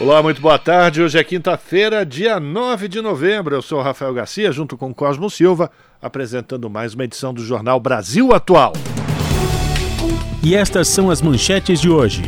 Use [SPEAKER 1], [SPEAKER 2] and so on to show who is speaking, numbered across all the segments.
[SPEAKER 1] Olá, muito boa tarde. Hoje é quinta-feira, dia 9 de novembro. Eu sou Rafael Garcia, junto com Cosmo Silva, apresentando mais uma edição do Jornal Brasil Atual.
[SPEAKER 2] E estas são as manchetes de hoje.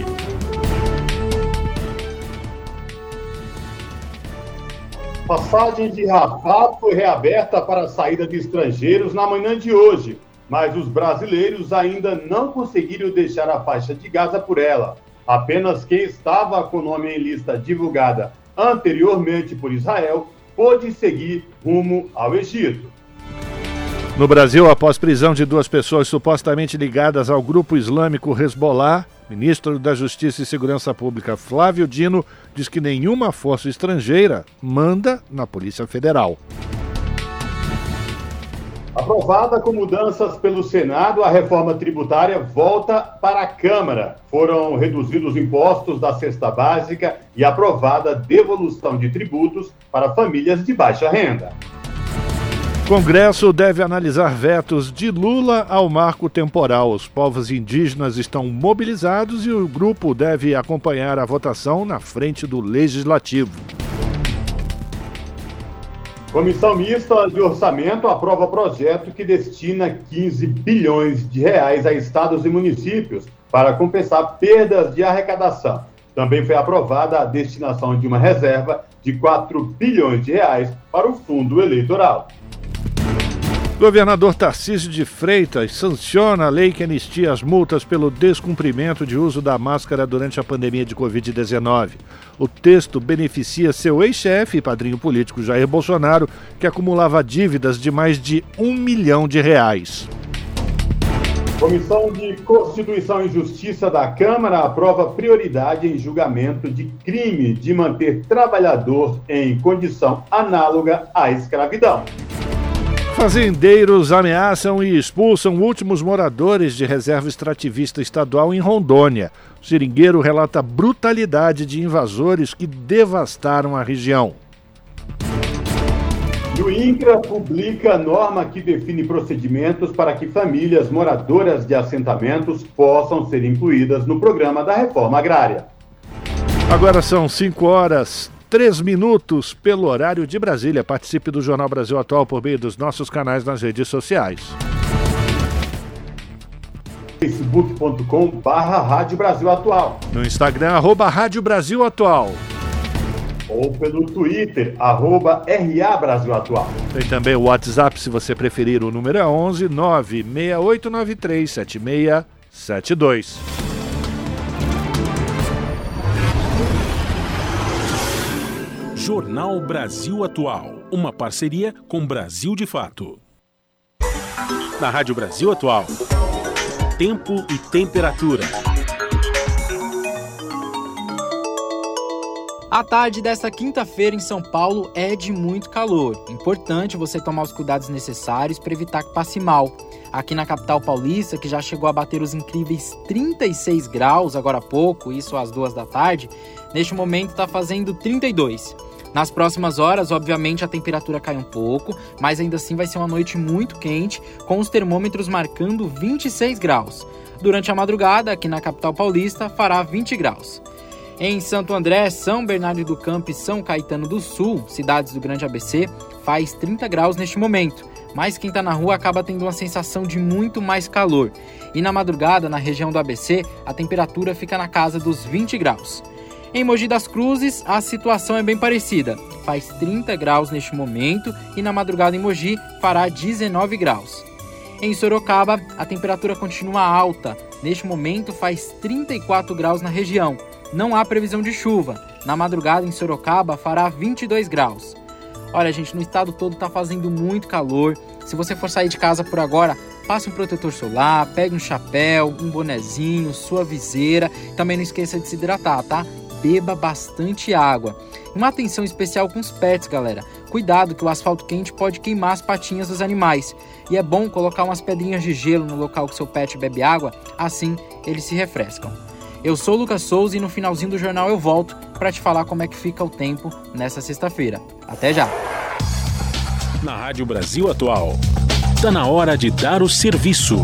[SPEAKER 3] Passagem de Rafah foi reaberta para a saída de estrangeiros na manhã de hoje, mas os brasileiros ainda não conseguiram deixar a faixa de Gaza por ela. Apenas quem estava com o nome em lista divulgada anteriormente por Israel pôde seguir rumo ao Egito.
[SPEAKER 1] No Brasil, após prisão de duas pessoas supostamente ligadas ao grupo islâmico Hezbollah, ministro da Justiça e Segurança Pública Flávio Dino diz que nenhuma força estrangeira manda na Polícia Federal.
[SPEAKER 3] Aprovada com mudanças pelo Senado, a reforma tributária volta para a Câmara. Foram reduzidos impostos da cesta básica e aprovada devolução de tributos para famílias de baixa renda.
[SPEAKER 1] Congresso deve analisar vetos de Lula ao marco temporal. Os povos indígenas estão mobilizados e o grupo deve acompanhar a votação na frente do Legislativo.
[SPEAKER 3] Comissão Mista de Orçamento aprova projeto que destina 15 bilhões de reais a estados e municípios para compensar perdas de arrecadação. Também foi aprovada a destinação de uma reserva de 4 bilhões de reais para o fundo eleitoral.
[SPEAKER 1] Governador Tarcísio de Freitas sanciona a lei que anistia as multas pelo descumprimento de uso da máscara durante a pandemia de Covid-19. O texto beneficia seu ex-chefe e padrinho político Jair Bolsonaro, que acumulava dívidas de mais de um milhão de reais.
[SPEAKER 3] Comissão de Constituição e Justiça da Câmara aprova prioridade em julgamento de crime de manter trabalhador em condição análoga à escravidão.
[SPEAKER 1] Fazendeiros ameaçam e expulsam últimos moradores de reserva extrativista estadual em Rondônia. O seringueiro relata brutalidade de invasores que devastaram a região.
[SPEAKER 3] E o INCRA publica norma que define procedimentos para que famílias moradoras de assentamentos possam ser incluídas no programa da reforma agrária.
[SPEAKER 1] Agora são 5 horas três minutos pelo horário de Brasília. Participe do Jornal Brasil Atual por meio dos nossos canais nas redes sociais.
[SPEAKER 3] facebook.com barra Rádio Brasil Atual.
[SPEAKER 1] No Instagram, arroba Rádio Brasil Atual.
[SPEAKER 3] Ou pelo Twitter, arroba RA Brasil Atual.
[SPEAKER 1] Tem também o WhatsApp, se você preferir, o número é 11 96893 7672.
[SPEAKER 2] Jornal Brasil Atual, uma parceria com Brasil de Fato. Na Rádio Brasil Atual, tempo e temperatura.
[SPEAKER 4] A tarde desta quinta-feira em São Paulo é de muito calor. Importante você tomar os cuidados necessários para evitar que passe mal. Aqui na capital paulista, que já chegou a bater os incríveis 36 graus agora há pouco, isso às duas da tarde, neste momento está fazendo 32. Nas próximas horas, obviamente, a temperatura cai um pouco, mas ainda assim vai ser uma noite muito quente, com os termômetros marcando 26 graus. Durante a madrugada, aqui na capital paulista, fará 20 graus. Em Santo André, São Bernardo do Campo e São Caetano do Sul, cidades do Grande ABC, faz 30 graus neste momento, mas quem está na rua acaba tendo uma sensação de muito mais calor. E na madrugada, na região do ABC, a temperatura fica na casa dos 20 graus. Em Mogi das Cruzes, a situação é bem parecida. Faz 30 graus neste momento e na madrugada em Mogi fará 19 graus. Em Sorocaba, a temperatura continua alta. Neste momento faz 34 graus na região. Não há previsão de chuva. Na madrugada em Sorocaba fará 22 graus. Olha, gente, no estado todo está fazendo muito calor. Se você for sair de casa por agora, passe um protetor solar, pegue um chapéu, um bonezinho, sua viseira. Também não esqueça de se hidratar, tá? Beba bastante água. Uma atenção especial com os pets, galera. Cuidado que o asfalto quente pode queimar as patinhas dos animais. E é bom colocar umas pedrinhas de gelo no local que seu pet bebe água, assim eles se refrescam. Eu sou o Lucas Souza e no finalzinho do jornal eu volto para te falar como é que fica o tempo nessa sexta-feira. Até já!
[SPEAKER 2] Na Rádio Brasil Atual, está na hora de dar o serviço.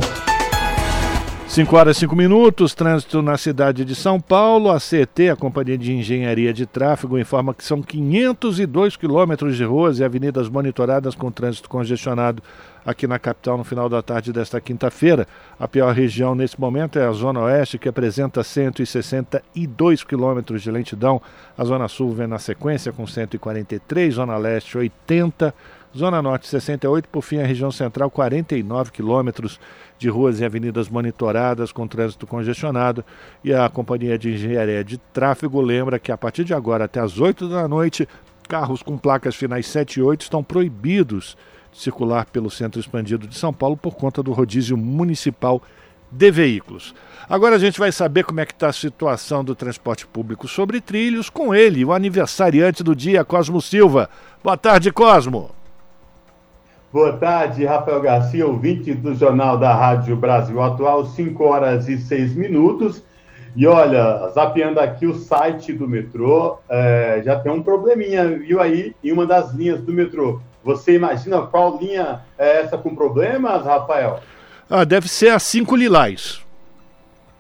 [SPEAKER 1] 5 horas e 5 minutos, trânsito na cidade de São Paulo. A CET, a Companhia de Engenharia de Tráfego, informa que são 502 quilômetros de ruas e avenidas monitoradas com trânsito congestionado aqui na capital no final da tarde desta quinta-feira. A pior região nesse momento é a Zona Oeste, que apresenta 162 quilômetros de lentidão. A Zona Sul vem na sequência com 143, Zona Leste 80 Zona Norte 68, por fim a região central 49 quilômetros de ruas e avenidas monitoradas com trânsito congestionado. E a Companhia de Engenharia de Tráfego lembra que a partir de agora até as 8 da noite, carros com placas finais 7 e 8 estão proibidos de circular pelo centro expandido de São Paulo por conta do rodízio municipal de veículos. Agora a gente vai saber como é que está a situação do transporte público sobre trilhos com ele, o aniversariante do dia, Cosmo Silva. Boa tarde, Cosmo.
[SPEAKER 3] Boa tarde, Rafael Garcia, ouvinte do Jornal da Rádio Brasil Atual, 5 horas e 6 minutos. E olha, zapeando aqui o site do metrô, é, já tem um probleminha, viu aí, em uma das linhas do metrô. Você imagina qual linha é essa com problemas, Rafael?
[SPEAKER 1] Ah, deve ser a 5 Lilás.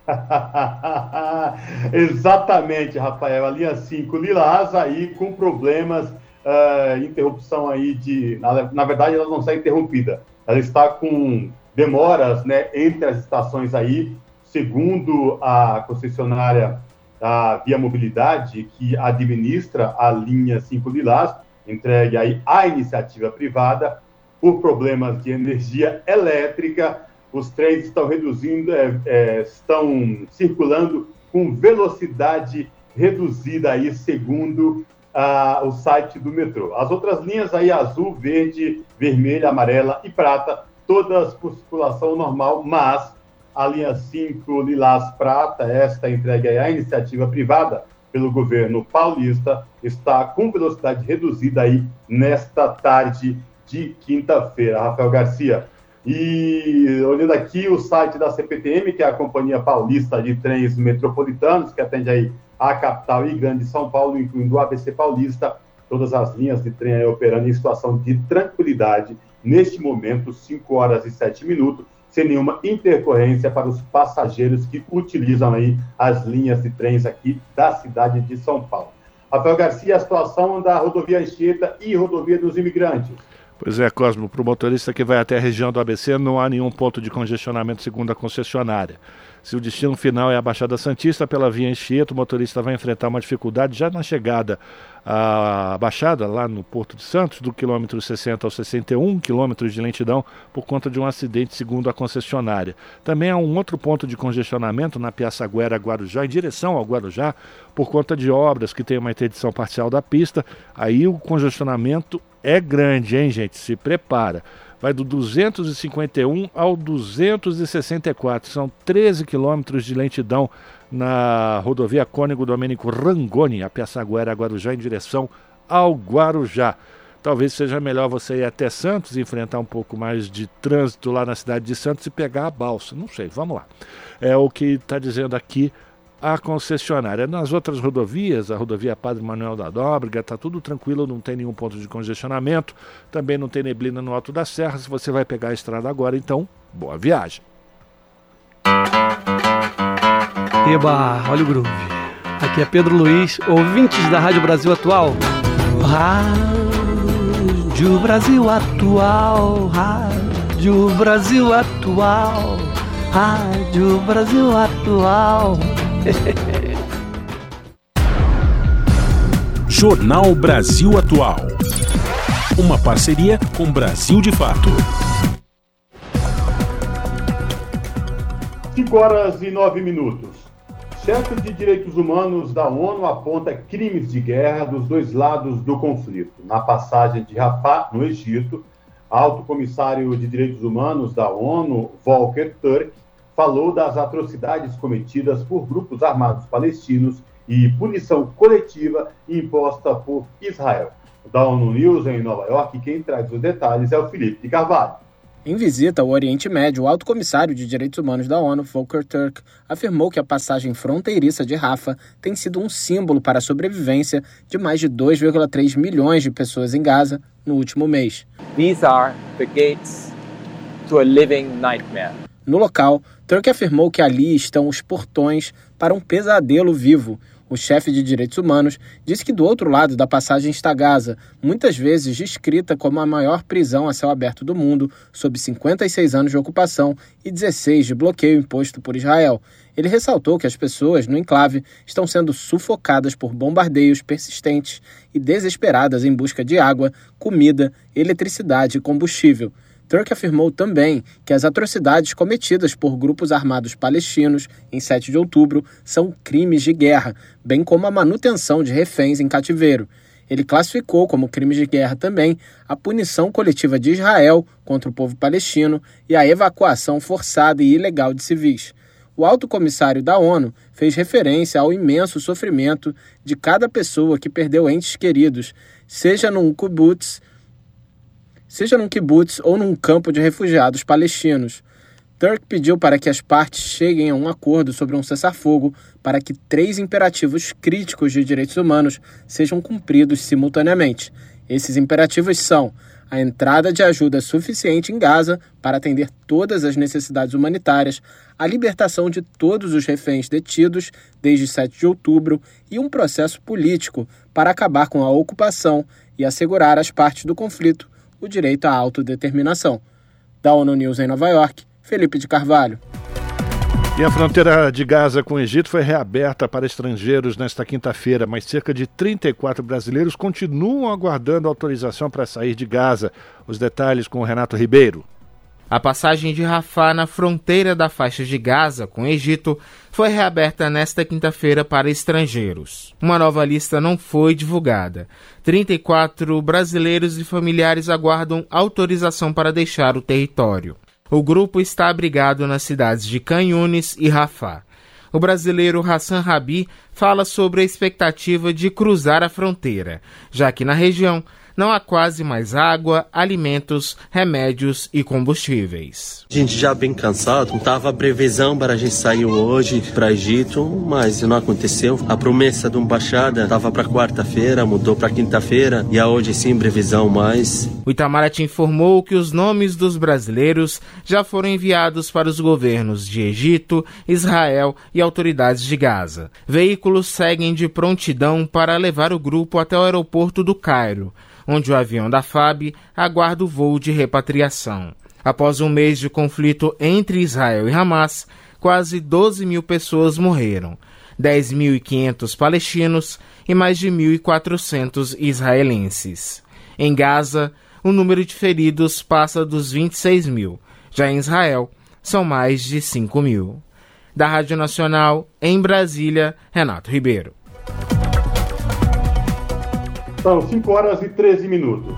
[SPEAKER 3] Exatamente, Rafael. A linha 5 Lilás aí com problemas uh, interrupção aí de. Na, na, verdade, ela não está interrompida. Ela está com demoras né, entre as estações aí, segundo a concessionária da Via Mobilidade, que administra a linha 5 Lilás, entregue aí à iniciativa privada, por problemas de energia elétrica, os trens estão reduzindo, é, é, estão circulando com velocidade reduzida aí, segundo o site do metrô. As outras linhas aí, azul, verde, vermelha, amarela e prata, todas por circulação normal, mas a linha 5, lilás prata, esta entregue à iniciativa privada pelo governo paulista, está com velocidade reduzida aí nesta tarde de quinta-feira. Rafael Garcia. E olhando aqui o site da CPTM, que é a Companhia Paulista de Trens Metropolitanos, que atende aí a capital e grande São Paulo, incluindo o ABC Paulista, todas as linhas de trem operando em situação de tranquilidade, neste momento, 5 horas e 7 minutos, sem nenhuma intercorrência para os passageiros que utilizam aí as linhas de trens aqui da cidade de São Paulo. Rafael Garcia, a situação da rodovia Anchieta e rodovia dos imigrantes.
[SPEAKER 1] Pois é, Cosmo, para o motorista que vai até a região do ABC, não há nenhum ponto de congestionamento segundo a concessionária. Se o destino final é a Baixada Santista, pela via Anchieta, o motorista vai enfrentar uma dificuldade já na chegada à Baixada, lá no Porto de Santos, do quilômetro 60 ao 61, quilômetros de lentidão, por conta de um acidente, segundo a concessionária. Também há um outro ponto de congestionamento na Piaça Guera Guarujá, em direção ao Guarujá, por conta de obras que tem uma interdição parcial da pista. Aí o congestionamento é grande, hein, gente? Se prepara vai do 251 ao 264. São 13 quilômetros de lentidão na rodovia Cônego Domênico Rangoni, a Piaçaguera Guarujá, em direção ao Guarujá. Talvez seja melhor você ir até Santos, enfrentar um pouco mais de trânsito lá na cidade de Santos e pegar a balsa. Não sei, vamos lá. É o que está dizendo aqui a concessionária. Nas outras rodovias, a rodovia Padre Manuel da Nóbrega, está tudo tranquilo, não tem nenhum ponto de congestionamento, também não tem neblina no Alto da Serra. Se você vai pegar a estrada agora, então, boa viagem.
[SPEAKER 5] Eba, olha o groove. Aqui é Pedro Luiz, ouvintes da Rádio Brasil Atual. Rádio Brasil Atual, Rádio Brasil Atual, Rádio Brasil Atual.
[SPEAKER 2] Jornal Brasil Atual. Uma parceria com Brasil de Fato.
[SPEAKER 3] 5 horas e 9 minutos. Chefe de Direitos Humanos da ONU aponta crimes de guerra dos dois lados do conflito. Na passagem de Rafah, no Egito, alto comissário de Direitos Humanos da ONU, Volker Turk, falou das atrocidades cometidas por grupos armados palestinos e punição coletiva imposta por Israel. Da ONU News em Nova York, quem traz os detalhes é o Felipe de Carvalho.
[SPEAKER 6] Em visita ao Oriente Médio, o alto comissário de direitos humanos da ONU, Volker Turk, afirmou que a passagem fronteiriça de Rafah tem sido um símbolo para a sobrevivência de mais de 2,3 milhões de pessoas em Gaza no último mês.
[SPEAKER 7] These are the gates to a living nightmare.
[SPEAKER 6] No local, Turk afirmou que ali estão os portões para um pesadelo vivo o chefe de direitos humanos disse que do outro lado da passagem está Gaza, muitas vezes descrita como a maior prisão a céu aberto do mundo, sob 56 anos de ocupação e 16 de bloqueio imposto por Israel. Ele ressaltou que as pessoas no enclave estão sendo sufocadas por bombardeios persistentes e desesperadas em busca de água, comida, eletricidade e combustível. Turk afirmou também que as atrocidades cometidas por grupos armados palestinos em 7 de outubro são crimes de guerra, bem como a manutenção de reféns em cativeiro. Ele classificou como crimes de guerra também a punição coletiva de Israel contra o povo palestino e a evacuação forçada e ilegal de civis. O alto comissário da ONU fez referência ao imenso sofrimento de cada pessoa que perdeu entes queridos, seja num kibbutz, seja num kibbutz ou num campo de refugiados palestinos. Turk pediu para que as partes cheguem a um acordo sobre um cessar-fogo para que três imperativos críticos de direitos humanos sejam cumpridos simultaneamente. Esses imperativos são a entrada de ajuda suficiente em Gaza para atender todas as necessidades humanitárias, a libertação de todos os reféns detidos desde 7 de outubro e um processo político para acabar com a ocupação e assegurar às partes do conflito o direito à autodeterminação. Da ONU News em Nova York, Felipe de Carvalho.
[SPEAKER 1] E a fronteira de Gaza com o Egito foi reaberta para estrangeiros nesta quinta-feira, mas cerca de 34 brasileiros continuam aguardando autorização para sair de Gaza. Os detalhes com o Renato Ribeiro.
[SPEAKER 8] A passagem de Rafah na fronteira da faixa de Gaza com o Egito foi reaberta nesta quinta-feira para estrangeiros. Uma nova lista não foi divulgada. 34 brasileiros e familiares aguardam autorização para deixar o território. O grupo está abrigado nas cidades de Canhunes e Rafah. O brasileiro Hassan Rabi fala sobre a expectativa de cruzar a fronteira, já que na região não há quase mais água, alimentos, remédios e combustíveis.
[SPEAKER 9] A gente já bem cansado, tava a previsão para a gente sair hoje para Egito, mas não aconteceu. A promessa de embaixada estava para quarta-feira, mudou para quinta-feira e a hoje sim previsão mais.
[SPEAKER 8] O Itamaraty informou que os nomes dos brasileiros já foram enviados para os governos de Egito, Israel e autoridades de Gaza. Veículos seguem de prontidão para levar o grupo até o aeroporto do Cairo onde o avião da FAB aguarda o voo de repatriação. Após um mês de conflito entre Israel e Hamas, quase 12 mil pessoas morreram, 10.500 palestinos e mais de 1.400 israelenses. Em Gaza, o número de feridos passa dos 26 mil. Já em Israel, são mais de 5 mil. Da Rádio Nacional, em Brasília, Renato Ribeiro.
[SPEAKER 3] São 5 horas e 13 minutos.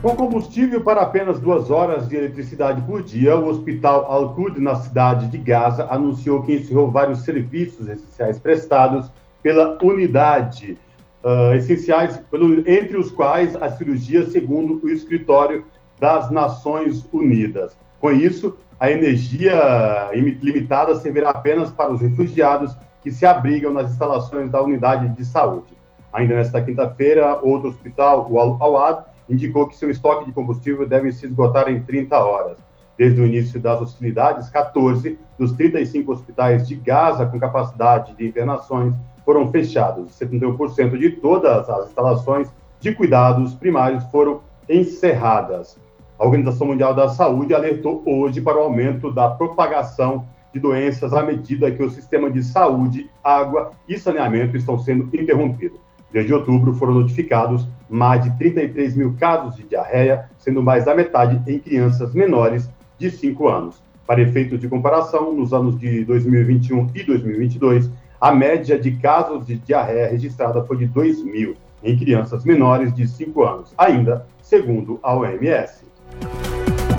[SPEAKER 3] Com combustível para apenas duas horas de eletricidade por dia, o Hospital Al-Qud, na cidade de Gaza, anunciou que encerrou vários serviços essenciais prestados pela unidade, uh, essenciais, pelo, entre os quais a cirurgia, segundo o Escritório das Nações Unidas. Com isso, a energia limitada servirá apenas para os refugiados que se abrigam nas instalações da unidade de saúde. Ainda nesta quinta-feira, outro hospital, o Al-Awad, indicou que seu estoque de combustível deve se esgotar em 30 horas. Desde o início das hostilidades, 14 dos 35 hospitais de Gaza com capacidade de internações foram fechados. 71% de todas as instalações de cuidados primários foram encerradas. A Organização Mundial da Saúde alertou hoje para o aumento da propagação de doenças à medida que o sistema de saúde, água e saneamento estão sendo interrompidos. Desde outubro foram notificados mais de 33 mil casos de diarreia, sendo mais da metade em crianças menores de 5 anos. Para efeitos de comparação, nos anos de 2021 e 2022, a média de casos de diarreia registrada foi de 2 mil em crianças menores de 5 anos, ainda segundo a OMS.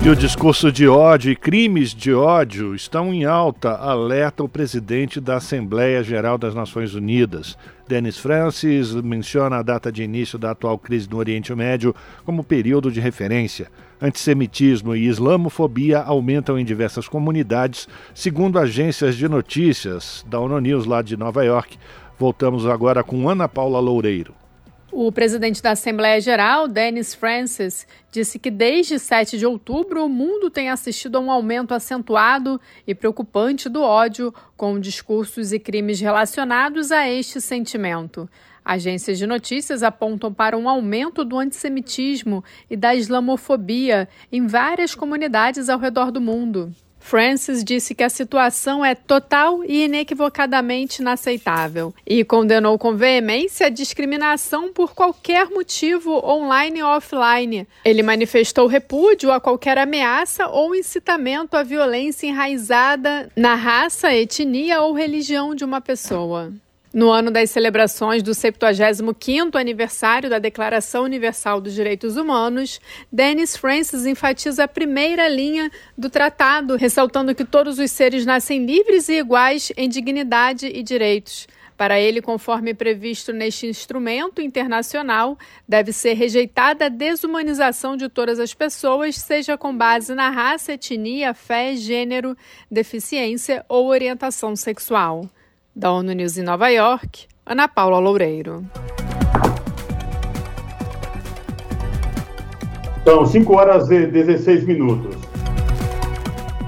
[SPEAKER 1] E o discurso de ódio e crimes de ódio estão em alta, alerta o presidente da Assembleia Geral das Nações Unidas. Denis Francis menciona a data de início da atual crise no Oriente Médio como período de referência. Antissemitismo e islamofobia aumentam em diversas comunidades, segundo agências de notícias da ONU News lá de Nova York. Voltamos agora com Ana Paula Loureiro.
[SPEAKER 10] O presidente da Assembleia Geral, Dennis Francis, disse que desde 7 de outubro o mundo tem assistido a um aumento acentuado e preocupante do ódio, com discursos e crimes relacionados a este sentimento. Agências de notícias apontam para um aumento do antissemitismo e da islamofobia em várias comunidades ao redor do mundo. Francis disse que a situação é total e inequivocadamente inaceitável e condenou com veemência a discriminação por qualquer motivo, online ou offline. Ele manifestou repúdio a qualquer ameaça ou incitamento à violência enraizada na raça, etnia ou religião de uma pessoa. No ano das celebrações do 75º aniversário da Declaração Universal dos Direitos Humanos, Dennis Francis enfatiza a primeira linha do tratado, ressaltando que todos os seres nascem livres e iguais em dignidade e direitos. Para ele, conforme previsto neste instrumento internacional, deve ser rejeitada a desumanização de todas as pessoas, seja com base na raça, etnia, fé, gênero, deficiência ou orientação sexual. Da ONU News em Nova York, Ana Paula Loureiro.
[SPEAKER 3] São 5 horas e 16 minutos.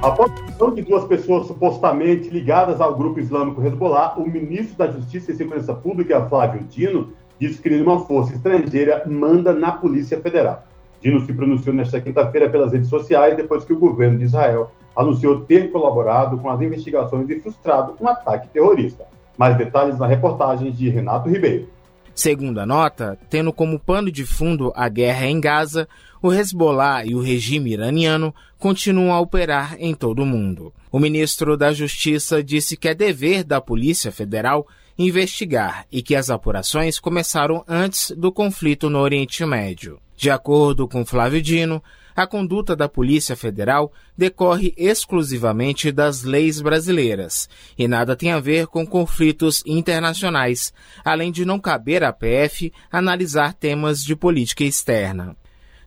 [SPEAKER 3] Após a prisão de duas pessoas supostamente ligadas ao grupo islâmico Hezbollah, o ministro da Justiça e Segurança Pública, Flávio Dino, disse que uma força estrangeira manda na Polícia Federal. Dino se pronunciou nesta quinta-feira pelas redes sociais depois que o governo de Israel anunciou ter colaborado com as investigações e frustrado um ataque terrorista. Mais detalhes na reportagem de Renato Ribeiro.
[SPEAKER 8] Segundo a nota, tendo como pano de fundo a guerra em Gaza, o Hezbollah e o regime iraniano continuam a operar em todo o mundo. O ministro da Justiça disse que é dever da Polícia Federal investigar e que as apurações começaram antes do conflito no Oriente Médio. De acordo com Flávio Dino, a conduta da Polícia Federal decorre exclusivamente das leis brasileiras e nada tem a ver com conflitos internacionais, além de não caber à PF analisar temas de política externa.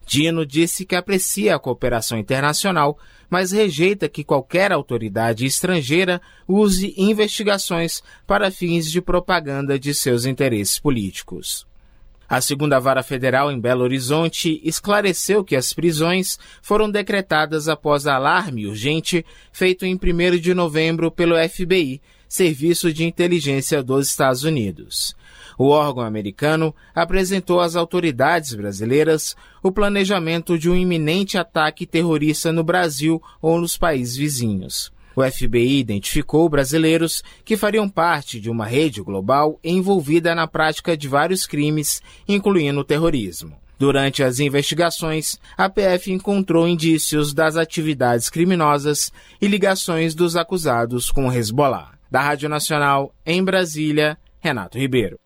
[SPEAKER 8] Dino disse que aprecia a cooperação internacional, mas rejeita que qualquer autoridade estrangeira use investigações para fins de propaganda de seus interesses políticos. A segunda vara federal em Belo Horizonte esclareceu que as prisões foram decretadas após alarme urgente feito em 1 de novembro pelo FBI, Serviço de Inteligência dos Estados Unidos. O órgão americano apresentou às autoridades brasileiras o planejamento de um iminente ataque terrorista no Brasil ou nos países vizinhos. O FBI identificou brasileiros que fariam parte de uma rede global envolvida na prática de vários crimes, incluindo o terrorismo. Durante as investigações, a PF encontrou indícios das atividades criminosas e ligações dos acusados com o Hezbollah. Da Rádio Nacional, em Brasília, Renato Ribeiro.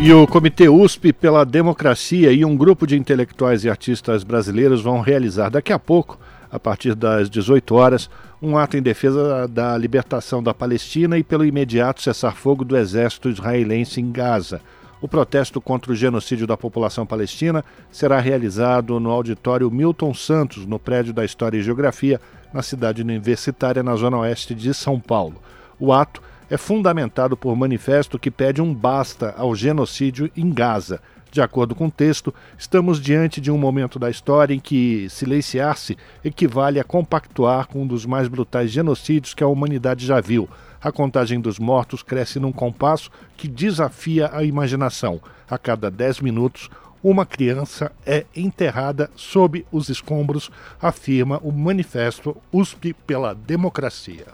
[SPEAKER 1] E o Comitê USP pela Democracia e um grupo de intelectuais e artistas brasileiros vão realizar daqui a pouco a partir das 18 horas, um ato em defesa da libertação da Palestina e pelo imediato cessar-fogo do exército israelense em Gaza. O protesto contra o genocídio da população palestina será realizado no auditório Milton Santos, no prédio da História e Geografia, na cidade universitária, na zona oeste de São Paulo. O ato é fundamentado por manifesto que pede um basta ao genocídio em Gaza de acordo com o texto, estamos diante de um momento da história em que silenciar-se equivale a compactuar com um dos mais brutais genocídios que a humanidade já viu. A contagem dos mortos cresce num compasso que desafia a imaginação. A cada dez minutos, uma criança é enterrada sob os escombros, afirma o manifesto USP pela Democracia.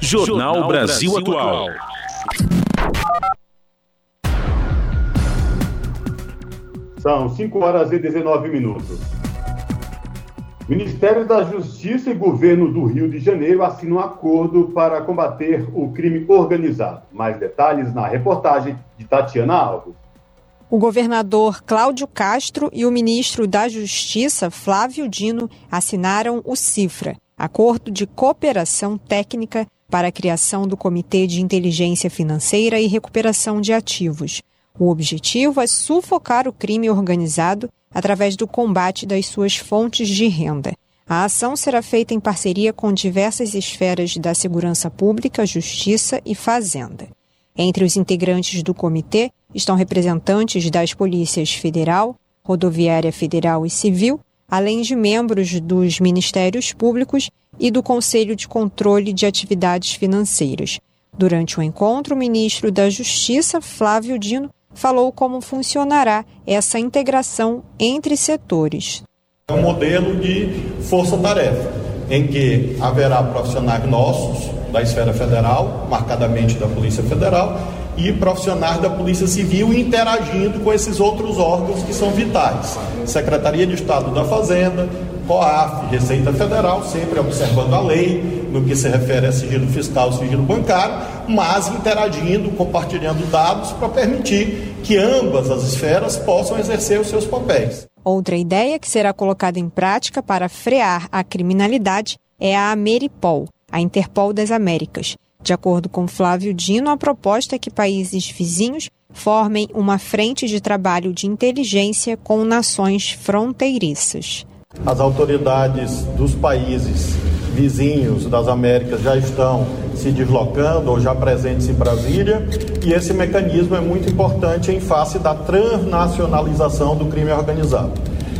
[SPEAKER 2] Jornal Brasil Atual.
[SPEAKER 3] São 5 horas e 19 minutos. Ministério da Justiça e Governo do Rio de Janeiro assinam um acordo para combater o crime organizado. Mais detalhes na reportagem de Tatiana Alves.
[SPEAKER 11] O governador Cláudio Castro e o ministro da Justiça, Flávio Dino, assinaram o CIFRA, Acordo de Cooperação Técnica para a criação do Comitê de Inteligência Financeira e Recuperação de Ativos. O objetivo é sufocar o crime organizado através do combate das suas fontes de renda. A ação será feita em parceria com diversas esferas da segurança pública, justiça e fazenda. Entre os integrantes do comitê estão representantes das polícias federal, rodoviária federal e civil, além de membros dos ministérios públicos e do Conselho de Controle de Atividades Financeiras. Durante o encontro, o ministro da Justiça, Flávio Dino, falou como funcionará essa integração entre setores.
[SPEAKER 12] É um modelo de força-tarefa, em que haverá profissionais nossos da esfera federal, marcadamente da Polícia Federal, e profissionais da Polícia Civil interagindo com esses outros órgãos que são vitais. Secretaria de Estado da Fazenda, COAF, Receita Federal, sempre observando a lei no que se refere a sigilo fiscal sigilo bancário, mas interagindo, compartilhando dados para permitir que ambas as esferas possam exercer os seus papéis.
[SPEAKER 11] Outra ideia que será colocada em prática para frear a criminalidade é a Ameripol, a Interpol das Américas de acordo com Flávio Dino, a proposta é que países vizinhos formem uma frente de trabalho de inteligência com nações fronteiriças.
[SPEAKER 12] As autoridades dos países vizinhos das Américas já estão se deslocando ou já presentes em Brasília, e esse mecanismo é muito importante em face da transnacionalização do crime organizado.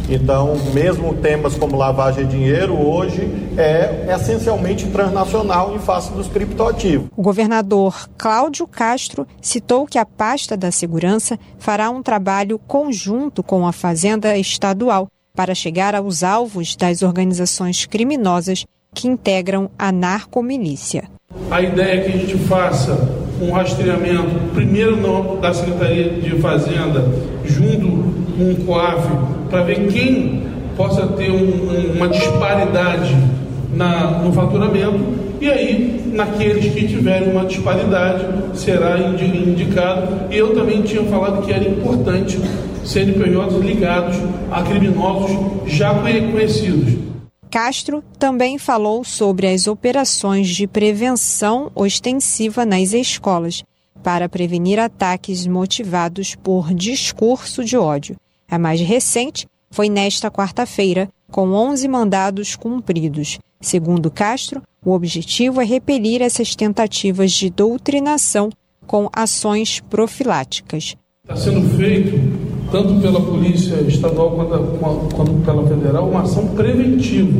[SPEAKER 12] Então, mesmo temas como lavagem de dinheiro, hoje é essencialmente transnacional em face dos criptoativos.
[SPEAKER 11] O governador Cláudio Castro citou que a pasta da segurança fará um trabalho conjunto com a Fazenda Estadual para chegar aos alvos das organizações criminosas que integram a narcomilícia.
[SPEAKER 13] A ideia é que a gente faça um rastreamento, primeiro no, da Secretaria de Fazenda, junto com o COAF, para ver quem possa ter um, uma disparidade na, no faturamento, e aí, naqueles que tiverem uma disparidade, será indicado. E eu também tinha falado que era importante CNPJs ligados a criminosos já conhecidos.
[SPEAKER 11] Castro também falou sobre as operações de prevenção ostensiva nas escolas para prevenir ataques motivados por discurso de ódio. A mais recente foi nesta quarta-feira, com 11 mandados cumpridos. Segundo Castro, o objetivo é repelir essas tentativas de doutrinação com ações profiláticas.
[SPEAKER 13] Está sendo feito tanto pela Polícia Estadual quanto, quanto pela Federal, uma ação preventiva.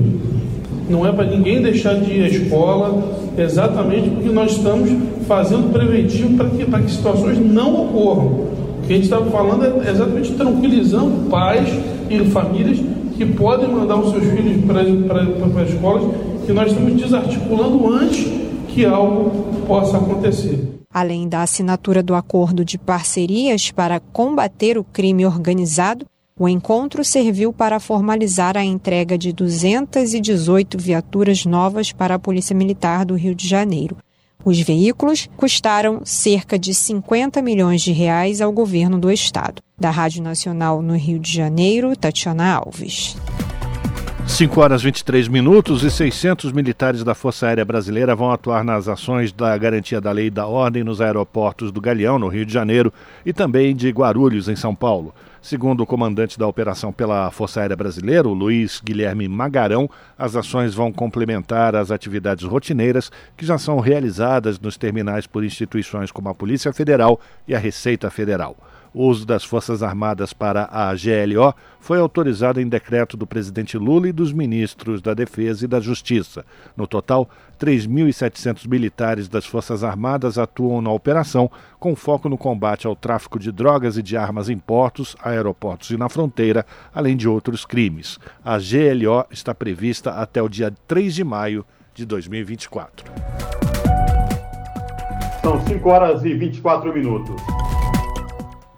[SPEAKER 13] Não é para ninguém deixar de ir à escola, exatamente porque nós estamos fazendo preventivo para que, para que situações não ocorram. O que a gente estava falando é exatamente tranquilizando pais e famílias que podem mandar os seus filhos para, para, para as escolas, que nós estamos desarticulando antes que algo possa acontecer.
[SPEAKER 11] Além da assinatura do acordo de parcerias para combater o crime organizado, o encontro serviu para formalizar a entrega de 218 viaturas novas para a Polícia Militar do Rio de Janeiro. Os veículos custaram cerca de 50 milhões de reais ao governo do estado. Da Rádio Nacional no Rio de Janeiro, Tatiana Alves.
[SPEAKER 1] 5 horas 23 minutos e 600 militares da Força Aérea Brasileira vão atuar nas ações da garantia da lei e da ordem nos aeroportos do Galeão, no Rio de Janeiro, e também de Guarulhos, em São Paulo. Segundo o comandante da operação pela Força Aérea Brasileira, Luiz Guilherme Magarão, as ações vão complementar as atividades rotineiras que já são realizadas nos terminais por instituições como a Polícia Federal e a Receita Federal. O uso das Forças Armadas para a GLO foi autorizado em decreto do presidente Lula e dos ministros da Defesa e da Justiça. No total, 3.700 militares das Forças Armadas atuam na operação, com foco no combate ao tráfico de drogas e de armas em portos, aeroportos e na fronteira, além de outros crimes. A GLO está prevista até o dia 3 de maio de 2024.
[SPEAKER 3] São 5 horas e 24 minutos.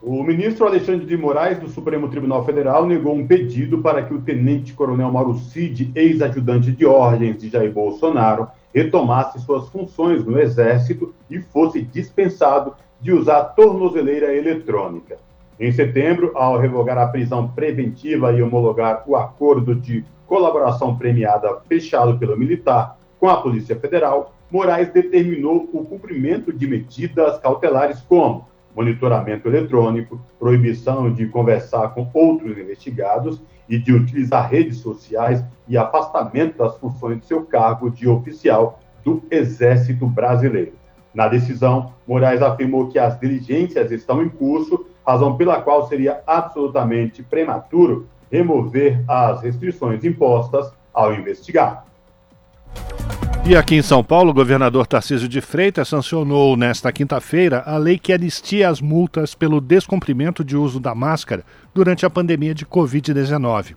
[SPEAKER 3] O ministro Alexandre de Moraes, do Supremo Tribunal Federal, negou um pedido para que o tenente-coronel Mauro Cid, ex-ajudante de ordens de Jair Bolsonaro, retomasse suas funções no Exército e fosse dispensado de usar tornozeleira eletrônica. Em setembro, ao revogar a prisão preventiva e homologar o acordo de colaboração premiada fechado pelo militar com a Polícia Federal, Moraes determinou o cumprimento de medidas cautelares como monitoramento eletrônico, proibição de conversar com outros investigados e de utilizar redes sociais e afastamento das funções de seu cargo de oficial do Exército Brasileiro. Na decisão, Moraes afirmou que as diligências estão em curso, razão pela qual seria absolutamente prematuro remover as restrições impostas ao investigado.
[SPEAKER 1] E aqui em São Paulo, o governador Tarcísio de Freitas sancionou nesta quinta-feira a lei que anistia as multas pelo descumprimento de uso da máscara durante a pandemia de Covid-19.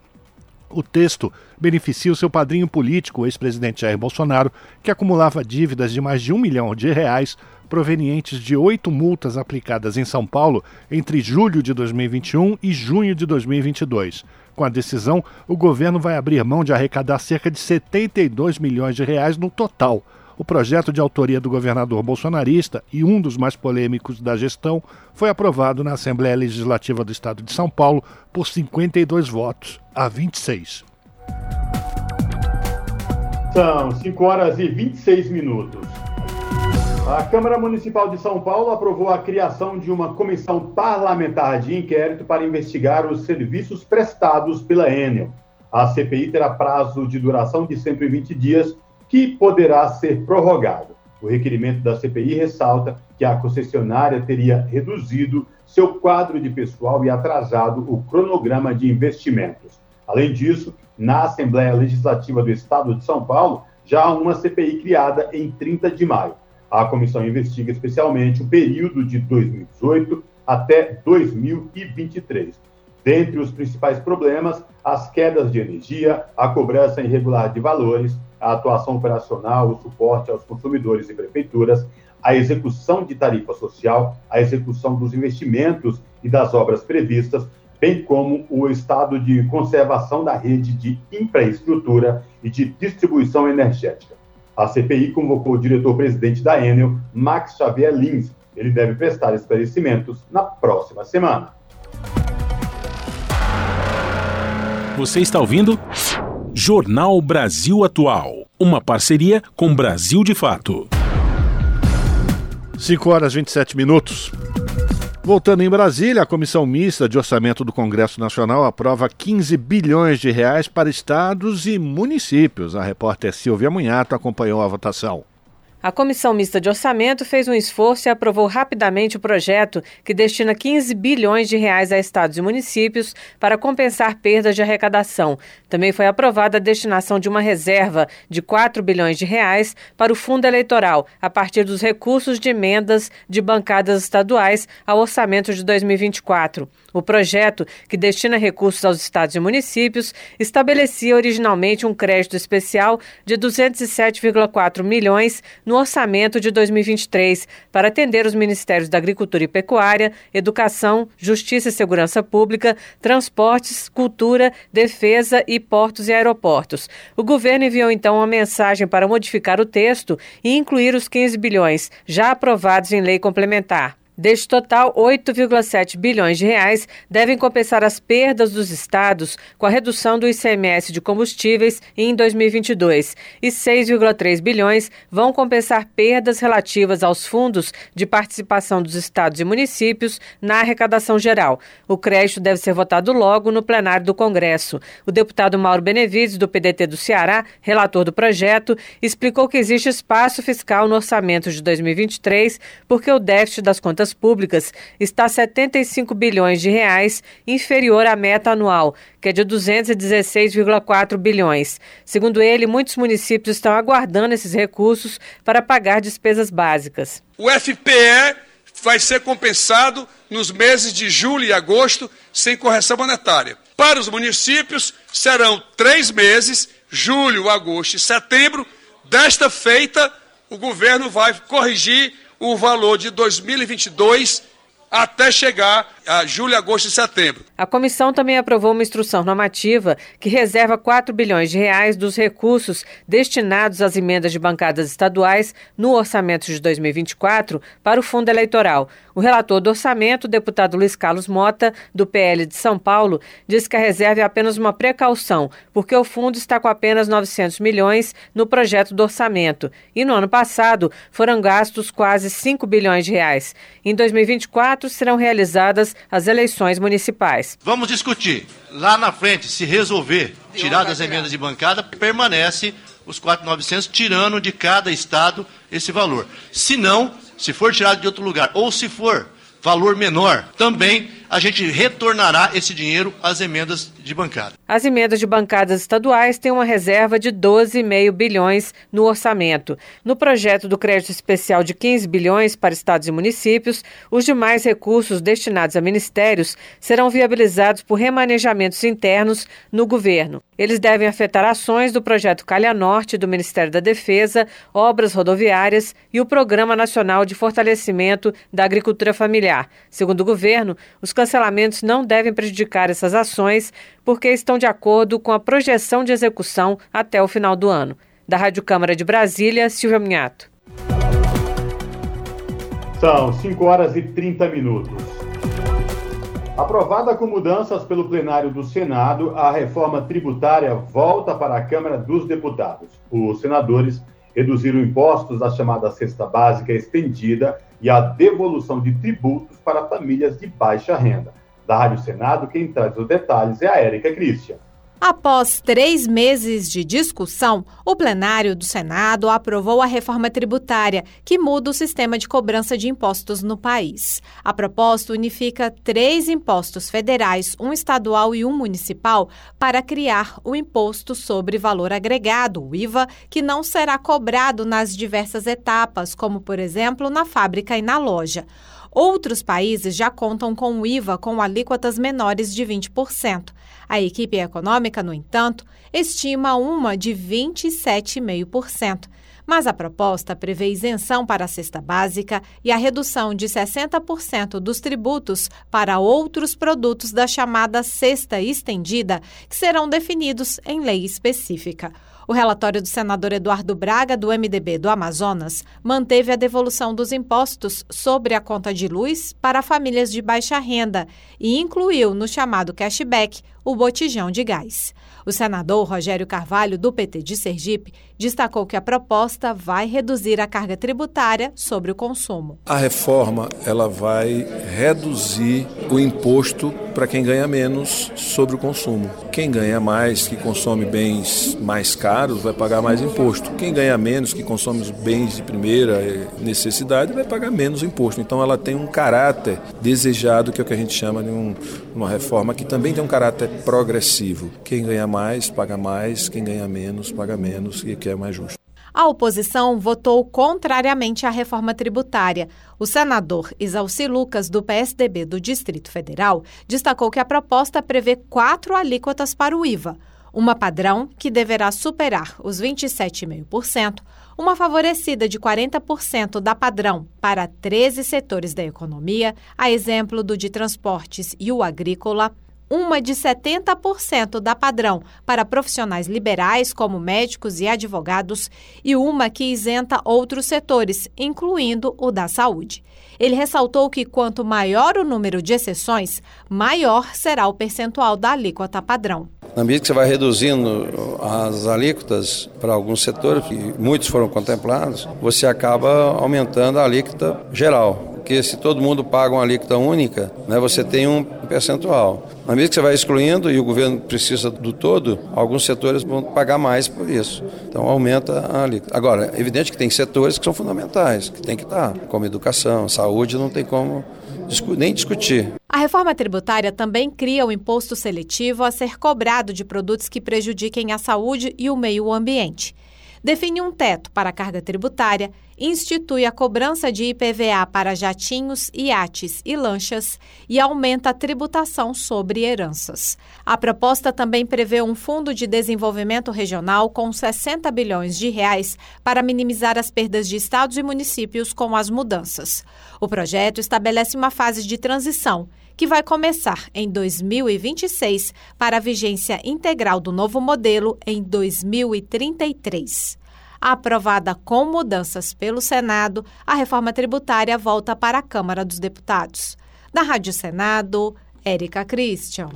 [SPEAKER 1] O texto beneficia o seu padrinho político, o ex-presidente Jair Bolsonaro, que acumulava dívidas de mais de um milhão de reais provenientes de oito multas aplicadas em São Paulo entre julho de 2021 e junho de 2022. Com a decisão, o governo vai abrir mão de arrecadar cerca de 72 milhões de reais no total. O projeto de autoria do governador bolsonarista e um dos mais polêmicos da gestão foi aprovado na Assembleia Legislativa do Estado de São Paulo por 52 votos a 26.
[SPEAKER 3] São 5 horas e 26 minutos. A Câmara Municipal de São Paulo aprovou a criação de uma comissão parlamentar de inquérito para investigar os serviços prestados pela Enel. A CPI terá prazo de duração de 120 dias, que poderá ser prorrogado. O requerimento da CPI ressalta que a concessionária teria reduzido seu quadro de pessoal e atrasado o cronograma de investimentos. Além disso, na Assembleia Legislativa do Estado de São Paulo, já há uma CPI criada em 30 de maio. A comissão investiga especialmente o período de 2018 até 2023. Dentre os principais problemas, as quedas de energia, a cobrança irregular de valores, a atuação operacional, o suporte aos consumidores e prefeituras, a execução de tarifa social, a execução dos investimentos e das obras previstas, bem como o estado de conservação da rede de infraestrutura e de distribuição energética. A CPI convocou o diretor-presidente da Enel, Max Xavier Lins. Ele deve prestar esclarecimentos na próxima semana.
[SPEAKER 2] Você está ouvindo? Jornal Brasil Atual. Uma parceria com Brasil de Fato.
[SPEAKER 1] 5 horas e 27 minutos. Voltando em Brasília, a Comissão Mista de Orçamento do Congresso Nacional aprova 15 bilhões de reais para estados e municípios. A repórter Silvia Munhato acompanhou a votação.
[SPEAKER 14] A Comissão Mista de Orçamento fez um esforço e aprovou rapidamente o projeto que destina 15 bilhões de reais a estados e municípios para compensar perdas de arrecadação. Também foi aprovada a destinação de uma reserva de 4 bilhões de reais para o fundo eleitoral, a partir dos recursos de emendas de bancadas estaduais ao orçamento de 2024. O projeto, que destina recursos aos estados e municípios, estabelecia originalmente um crédito especial de 207,4 milhões no orçamento de 2023 para atender os ministérios da Agricultura e Pecuária, Educação, Justiça e Segurança Pública, Transportes, Cultura, Defesa e Portos e Aeroportos. O governo enviou então uma mensagem para modificar o texto e incluir os 15 bilhões já aprovados em lei complementar. Deste total, 8,7 bilhões de reais devem compensar as perdas dos estados com a redução do ICMS de combustíveis em 2022 e 6,3 bilhões vão compensar perdas relativas aos fundos de participação dos estados e municípios na arrecadação geral. O crédito deve ser votado logo no plenário do Congresso. O deputado Mauro Benevides, do PDT do Ceará, relator do projeto, explicou que existe espaço fiscal no orçamento de 2023 porque o déficit das contas contas públicas está 75 bilhões de reais, inferior à meta anual, que é de 216,4 bilhões. Segundo ele, muitos municípios estão aguardando esses recursos para pagar despesas básicas.
[SPEAKER 15] O FPE vai ser compensado nos meses de julho e agosto sem correção monetária. Para os municípios, serão três meses, julho, agosto e setembro. Desta feita, o governo vai corrigir o valor de 2022 até chegar a julho, agosto e setembro.
[SPEAKER 14] A comissão também aprovou uma instrução normativa que reserva 4 bilhões de reais dos recursos destinados às emendas de bancadas estaduais no orçamento de 2024 para o fundo eleitoral. O relator do orçamento, deputado Luiz Carlos Mota, do PL de São Paulo, disse que a reserva é apenas uma precaução, porque o fundo está com apenas 900 milhões no projeto do orçamento e no ano passado foram gastos quase 5 bilhões de reais. Em 2024 serão realizadas as eleições municipais.
[SPEAKER 16] Vamos discutir. Lá na frente, se resolver tirar das emendas de bancada, permanece os 4.900, tirando de cada estado esse valor. Se não, se for tirado de outro lugar, ou se for valor menor, também a gente retornará esse dinheiro às emendas de bancada.
[SPEAKER 14] As emendas de bancadas estaduais têm uma reserva de 12,5 bilhões no orçamento. No projeto do crédito especial de 15 bilhões para estados e municípios, os demais recursos destinados a ministérios serão viabilizados por remanejamentos internos no governo. Eles devem afetar ações do projeto Calha Norte do Ministério da Defesa, obras rodoviárias e o Programa Nacional de Fortalecimento da Agricultura Familiar. Segundo o governo, os cancelamentos não devem prejudicar essas ações porque estão de acordo com a projeção de execução até o final do ano. Da Rádio Câmara de Brasília, Silvia Minhato.
[SPEAKER 3] São 5 horas e 30 minutos. Aprovada com mudanças pelo plenário do Senado, a reforma tributária volta para a Câmara dos Deputados. Os senadores reduziram impostos da chamada cesta básica estendida e a devolução de tributos para famílias de baixa renda. Da Rádio Senado, quem traz os detalhes é a Érica Christian.
[SPEAKER 17] Após três meses de discussão, o plenário do Senado aprovou a reforma tributária, que muda o sistema de cobrança de impostos no país. A proposta unifica três impostos federais, um estadual e um municipal, para criar o Imposto sobre Valor Agregado, o IVA, que não será cobrado nas diversas etapas, como, por exemplo, na fábrica e na loja. Outros países já contam com o IVA com alíquotas menores de 20%. A equipe econômica, no entanto, estima uma de 27,5%. Mas a proposta prevê isenção para a cesta básica e a redução de 60% dos tributos para outros produtos da chamada cesta estendida, que serão definidos em lei específica. O relatório do senador Eduardo Braga, do MDB do Amazonas, manteve a devolução dos impostos sobre a conta de luz para famílias de baixa renda e incluiu no chamado cashback o botijão de gás. O senador Rogério Carvalho, do PT de Sergipe, destacou que a proposta vai reduzir a carga tributária sobre o consumo.
[SPEAKER 18] A reforma ela vai reduzir o imposto para quem ganha menos sobre o consumo. Quem ganha mais, que consome bens mais caros, vai pagar mais imposto. Quem ganha menos, que consome os bens de primeira necessidade, vai pagar menos imposto. Então ela tem um caráter desejado, que é o que a gente chama de um, uma reforma que também tem um caráter progressivo. Quem ganha mais, paga mais, quem ganha menos, paga menos, e que é mais justo.
[SPEAKER 17] A oposição votou contrariamente à reforma tributária. O senador Isalci Lucas, do PSDB do Distrito Federal, destacou que a proposta prevê quatro alíquotas para o IVA: uma padrão, que deverá superar os 27,5%, uma favorecida de 40% da padrão para 13 setores da economia, a exemplo do de transportes e o agrícola uma de 70% da padrão para profissionais liberais, como médicos e advogados, e uma que isenta outros setores, incluindo o da saúde. Ele ressaltou que quanto maior o número de exceções, maior será o percentual da alíquota padrão.
[SPEAKER 19] Na medida que você vai reduzindo as alíquotas para alguns setores, que muitos foram contemplados, você acaba aumentando a alíquota geral porque se todo mundo paga uma alíquota única, né, você tem um percentual. Na medida que você vai excluindo e o governo precisa do todo, alguns setores vão pagar mais por isso. Então aumenta a alíquota. Agora, é evidente que tem setores que são fundamentais, que tem que estar, como educação, saúde, não tem como nem discutir.
[SPEAKER 17] A reforma tributária também cria o imposto seletivo a ser cobrado de produtos que prejudiquem a saúde e o meio ambiente define um teto para a carga tributária, institui a cobrança de IPVA para jatinhos, iates e lanchas e aumenta a tributação sobre heranças. A proposta também prevê um fundo de desenvolvimento regional com 60 bilhões de reais para minimizar as perdas de estados e municípios com as mudanças. O projeto estabelece uma fase de transição que vai começar em 2026 para a vigência integral do novo modelo em 2033. Aprovada com mudanças pelo Senado, a reforma tributária volta para a Câmara dos Deputados. Da Rádio Senado, Érica Christian.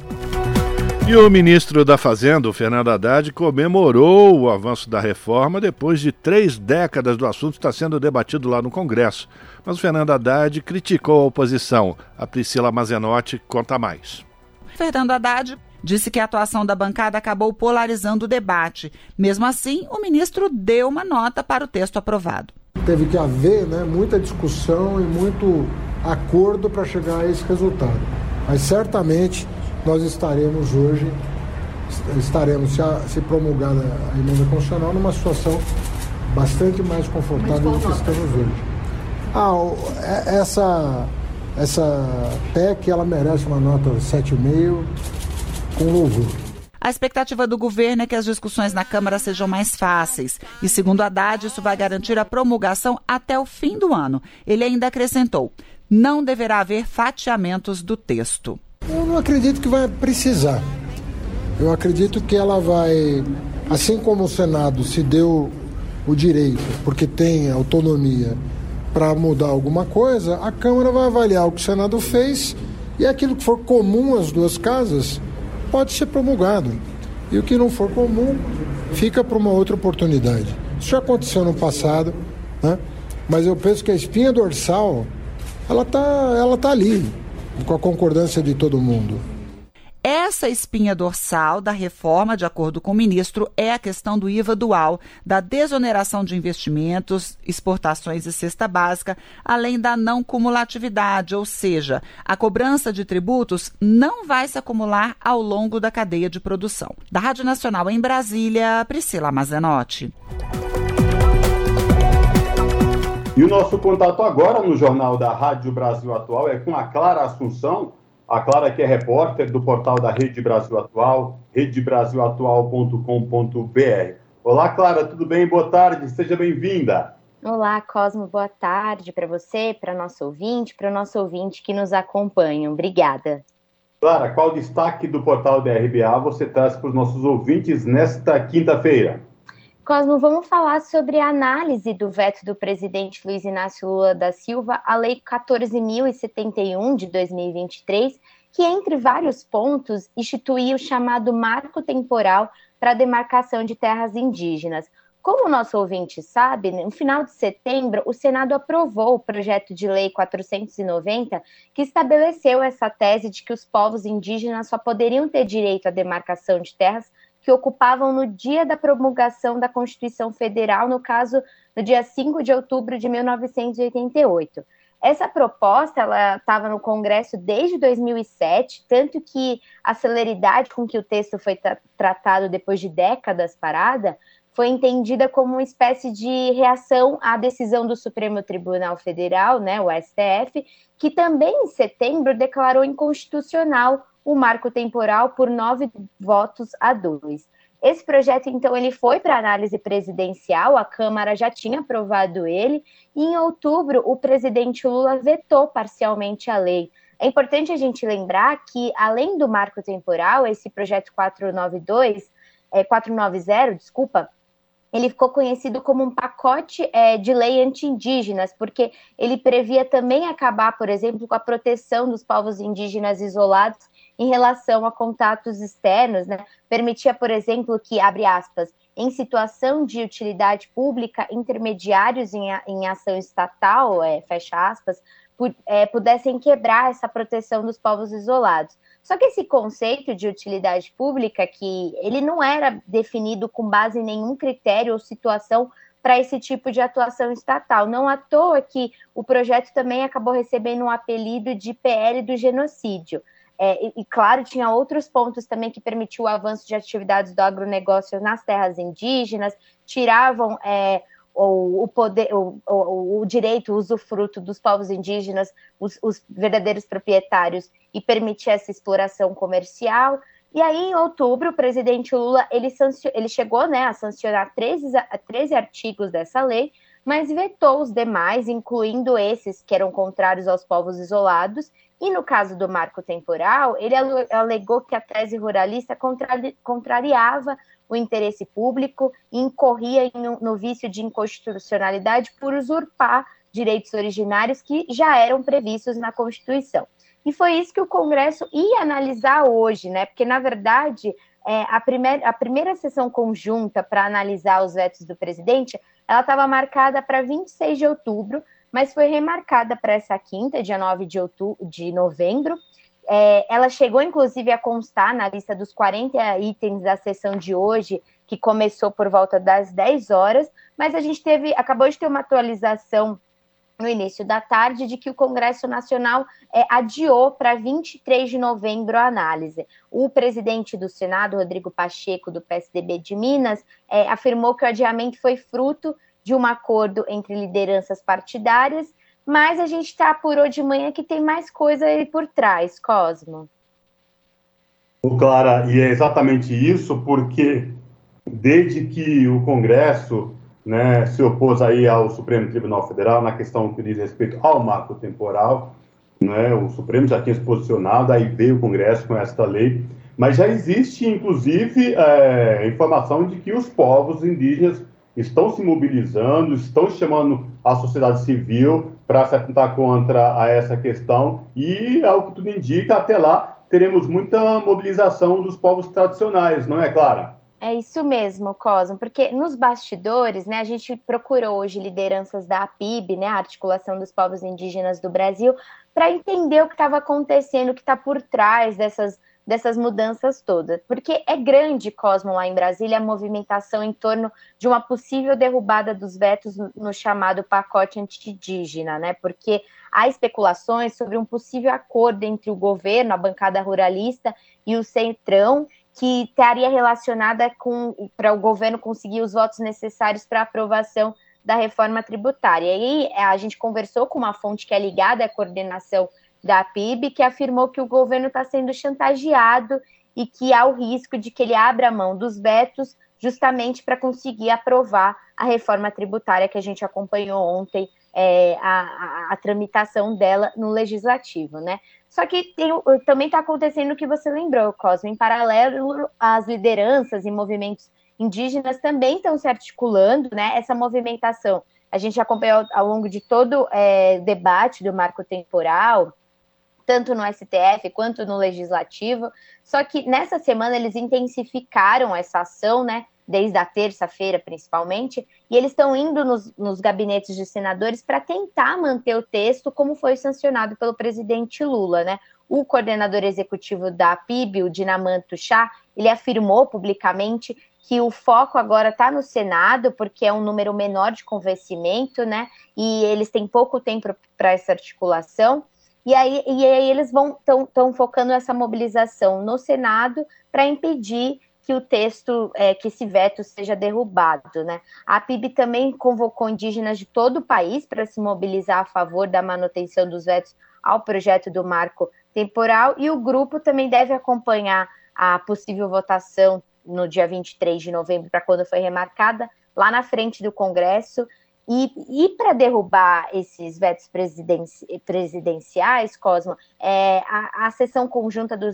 [SPEAKER 1] E o ministro da Fazenda, Fernando Haddad, comemorou o avanço da reforma depois de três décadas do assunto estar sendo debatido lá no Congresso. Mas o Fernando Haddad criticou a oposição. A Priscila Mazenotti conta mais.
[SPEAKER 20] Fernando Haddad disse que a atuação da bancada acabou polarizando o debate. Mesmo assim, o ministro deu uma nota para o texto aprovado.
[SPEAKER 21] Teve que haver né, muita discussão e muito acordo para chegar a esse resultado. Mas certamente nós estaremos hoje, estaremos, se, a, se promulgada a emenda constitucional, numa situação bastante mais confortável do que estamos hoje. Ah, é, essa, essa PEC, ela merece uma nota 7,5 com louvor.
[SPEAKER 20] A expectativa do governo é que as discussões na Câmara sejam mais fáceis. E, segundo Haddad, isso vai garantir a promulgação até o fim do ano. Ele ainda acrescentou: não deverá haver fatiamentos do texto.
[SPEAKER 21] Acredito que vai precisar. Eu acredito que ela vai, assim como o Senado se deu o direito, porque tem autonomia para mudar alguma coisa, a Câmara vai avaliar o que o Senado fez e aquilo que for comum às duas casas pode ser promulgado. E o que não for comum fica para uma outra oportunidade. Isso já aconteceu no passado, né? mas eu penso que a espinha dorsal ela está ela tá ali com a concordância de todo mundo.
[SPEAKER 20] Essa espinha dorsal da reforma, de acordo com o ministro, é a questão do IVA dual, da desoneração de investimentos, exportações e cesta básica, além da não cumulatividade, ou seja, a cobrança de tributos não vai se acumular ao longo da cadeia de produção. Da Rádio Nacional em Brasília, Priscila Mazenotti.
[SPEAKER 3] E o nosso contato agora no Jornal da Rádio Brasil Atual é com a Clara Assunção. A Clara que é repórter do portal da Rede Brasil Atual, redebrasilatual.com.br. Olá, Clara, tudo bem? Boa tarde, seja bem-vinda.
[SPEAKER 22] Olá, Cosmo, boa tarde para você, para nosso ouvinte, para o nosso ouvinte que nos acompanha. Obrigada.
[SPEAKER 3] Clara, qual destaque do portal da RBA você traz para os nossos ouvintes nesta quinta-feira?
[SPEAKER 22] Cosmo, vamos falar sobre a análise do veto do presidente Luiz Inácio Lula da Silva à Lei 14.071 de 2023, que, entre vários pontos, instituía o chamado marco temporal para a demarcação de terras indígenas. Como o nosso ouvinte sabe, no final de setembro, o Senado aprovou o projeto de lei 490, que estabeleceu essa tese de que os povos indígenas só poderiam ter direito à demarcação de terras que ocupavam no dia da promulgação da Constituição Federal, no caso, no dia 5 de outubro de 1988. Essa proposta ela estava no Congresso desde 2007, tanto que a celeridade com que o texto foi tra tratado depois de décadas parada foi entendida como uma espécie de reação à decisão do Supremo Tribunal Federal, né, o STF, que também em setembro declarou inconstitucional o marco temporal por nove votos a dois. Esse projeto, então, ele foi para análise presidencial, a Câmara já tinha aprovado ele, e em outubro o presidente Lula vetou parcialmente a lei. É importante a gente lembrar que, além do marco temporal, esse projeto 492, é, 490, desculpa, ele ficou conhecido como um pacote é, de lei anti-indígenas, porque ele previa também acabar, por exemplo, com a proteção dos povos indígenas isolados em relação a contatos externos, né? Permitia, por exemplo, que, abre aspas, em situação de utilidade pública, intermediários em, em ação estatal, é, fecha aspas, é, pudessem quebrar essa proteção dos povos isolados. Só que esse conceito de utilidade pública, que ele não era definido com base em nenhum critério ou situação para esse tipo de atuação estatal. Não à toa que o projeto também acabou recebendo um apelido de PL do genocídio. É, e, e, claro, tinha outros pontos também que permitiam o avanço de atividades do agronegócio nas terras indígenas, tiravam é, o, o, poder, o, o, o, direito, o usufruto dos povos indígenas, os, os verdadeiros proprietários, e permitir essa exploração comercial. E aí, em outubro, o presidente Lula ele, ele chegou né, a sancionar 13, 13 artigos dessa lei, mas vetou os demais, incluindo esses que eram contrários aos povos isolados, E no caso do marco temporal, ele alegou que a tese ruralista contrari contrariava o interesse público e incorria no, no vício de inconstitucionalidade por usurpar direitos originários que já eram previstos na Constituição. E foi isso que o Congresso ia analisar hoje, né? Porque, na verdade, é, a, primeira, a primeira sessão conjunta para analisar os vetos do presidente, ela estava marcada para 26 de outubro, mas foi remarcada para essa quinta, dia 9 de, outubro, de novembro. É, ela chegou, inclusive, a constar na lista dos 40 itens da sessão de hoje, que começou por volta das 10 horas, mas a gente teve, acabou de ter uma atualização no início da tarde de que o Congresso Nacional é, adiou para 23 de novembro a análise. O presidente do Senado, Rodrigo Pacheco, do PSDB de Minas, é, afirmou que o adiamento foi fruto de um acordo entre lideranças partidárias, mas a gente está apurou de manhã que tem mais coisa aí por trás, Cosmo.
[SPEAKER 3] Clara, e é exatamente isso, porque desde que o Congresso né, se opôs aí ao Supremo Tribunal Federal na questão que diz respeito ao marco temporal. Né, o Supremo já tinha se posicionado, aí veio o Congresso com esta lei, mas já existe, inclusive, é, informação de que os povos indígenas estão se mobilizando, estão chamando a sociedade civil para se atentar contra a essa questão e, ao que tudo indica, até lá teremos muita mobilização dos povos tradicionais, não é, Clara?
[SPEAKER 22] É isso mesmo, Cosmo, porque nos bastidores, né, a gente procurou hoje lideranças da APIB, né, a Articulação dos Povos Indígenas do Brasil, para entender o que estava acontecendo, o que está por trás dessas, dessas mudanças todas. Porque é grande, Cosmo, lá em Brasília, a movimentação em torno de uma possível derrubada dos vetos no chamado pacote anti-indígena, né? Porque há especulações sobre um possível acordo entre o governo, a bancada ruralista e o Centrão, que estaria relacionada com para o governo conseguir os votos necessários para aprovação da reforma tributária. E aí a gente conversou com uma fonte que é ligada à coordenação da PIB, que afirmou que o governo está sendo chantageado e que há o risco de que ele abra mão dos vetos justamente para conseguir aprovar a reforma tributária que a gente acompanhou ontem é, a, a, a, tramitação dela no legislativo, né? Só que tem, também está acontecendo o que você lembrou, Cosmo. Em paralelo, as lideranças e movimentos indígenas também estão se articulando, né? Essa movimentação. A gente acompanhou ao longo de todo o é, debate do marco temporal, tanto no STF quanto no legislativo. Só que nessa semana eles intensificaram essa ação, né? desde a terça-feira, principalmente, e eles estão indo nos, nos, gabinetes de senadores para tentar manter o texto como foi sancionado pelo presidente Lula, né? O coordenador executivo da PIB, o Dinamanto Chá, ele afirmou publicamente que o foco agora está no Senado, porque é um número menor de convencimento, né? E eles têm pouco tempo para essa articulação. E aí, e aí eles vão estão focando essa mobilização no Senado para impedir que o texto, é, que esse veto seja derrubado. Né? A PIB também convocou indígenas de todo o país para se mobilizar a favor da manutenção dos vetos ao projeto do marco temporal, e o grupo também deve acompanhar a possível votação no dia 23 de novembro, para quando foi remarcada, lá na frente do Congresso, e, e para derrubar esses vetos presidenci presidenciais, Cosmo, é, a, a, sessão conjunta do,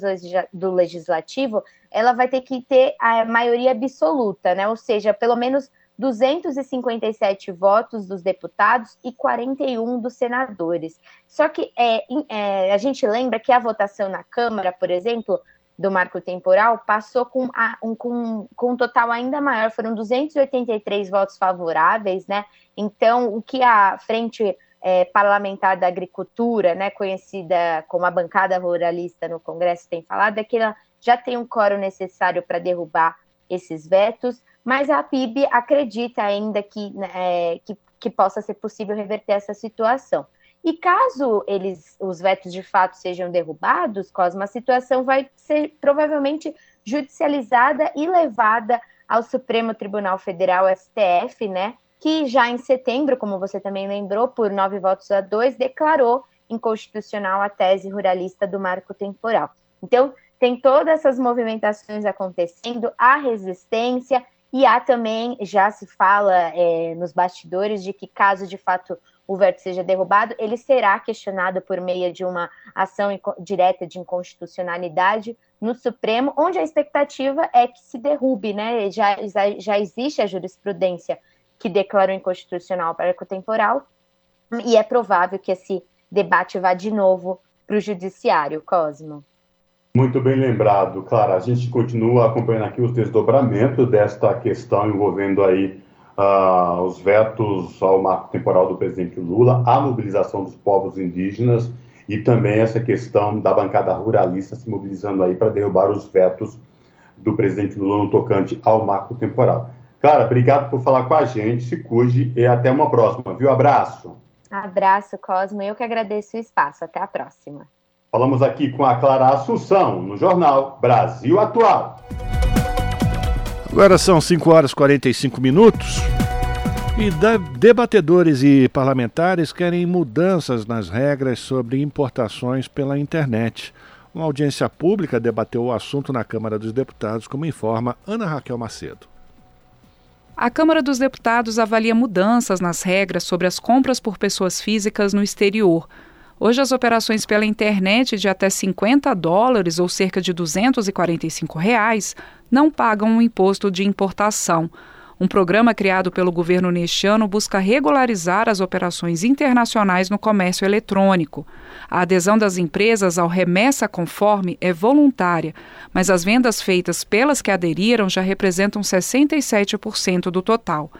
[SPEAKER 22] do legislativo ela vai ter que ter a maioria absoluta, né? Ou seja, pelo menos 257 votos dos deputados e 41 dos senadores. Só que é, é, a gente lembra que a votação na Câmara, por exemplo, do marco temporal passou com, a, um, com, com um total ainda maior, foram 283 votos favoráveis, né? Então, o que a frente é, parlamentar da agricultura, né, conhecida como a bancada ruralista no Congresso, tem falado, é que ela já tem um coro necessário para derrubar esses vetos, mas a PIB acredita ainda que, né, é, que, que possa ser possível reverter essa situação. E caso eles, os vetos de fato sejam derrubados, Cosma, a situação vai ser provavelmente judicializada e levada ao Supremo Tribunal Federal, STF, né? Que já em setembro, como você também lembrou, por nove votos a dois, declarou inconstitucional a tese ruralista do marco temporal. Então, tem todas essas movimentações acontecendo, há resistência e há também, já se fala é, nos bastidores, de que caso de fato o veto seja derrubado, ele será questionado por meio de uma ação direta de inconstitucionalidade no Supremo, onde a expectativa é que se derrube, né? Já, já existe a jurisprudência que declarou inconstitucional para o temporal, e é provável que esse debate vá de novo para o judiciário, Cosmo.
[SPEAKER 3] Muito bem lembrado, Clara. A gente continua acompanhando aqui os desdobramentos desta questão envolvendo aí uh, os vetos ao marco temporal do presidente Lula, a mobilização dos povos indígenas e também essa questão da bancada ruralista se mobilizando aí para derrubar os vetos do presidente Lula no tocante ao marco temporal. Clara, obrigado por falar com a gente, se cuide e até uma próxima, viu? Abraço.
[SPEAKER 22] Abraço, Cosmo. Eu que agradeço o espaço. Até a próxima.
[SPEAKER 3] Falamos aqui com a Clara Assunção, no jornal Brasil Atual.
[SPEAKER 1] Agora são 5 horas e 45 minutos. E debatedores e parlamentares querem mudanças nas regras sobre importações pela internet. Uma audiência pública debateu o assunto na Câmara dos Deputados, como informa Ana Raquel Macedo.
[SPEAKER 23] A Câmara dos Deputados avalia mudanças nas regras sobre as compras por pessoas físicas no exterior. Hoje, as operações pela internet de até 50 dólares ou cerca de 245 reais não pagam o imposto de importação. Um programa criado pelo governo neste ano busca regularizar as operações internacionais no comércio eletrônico. A adesão das empresas ao remessa conforme é voluntária, mas as vendas feitas pelas que aderiram já representam 67% do total.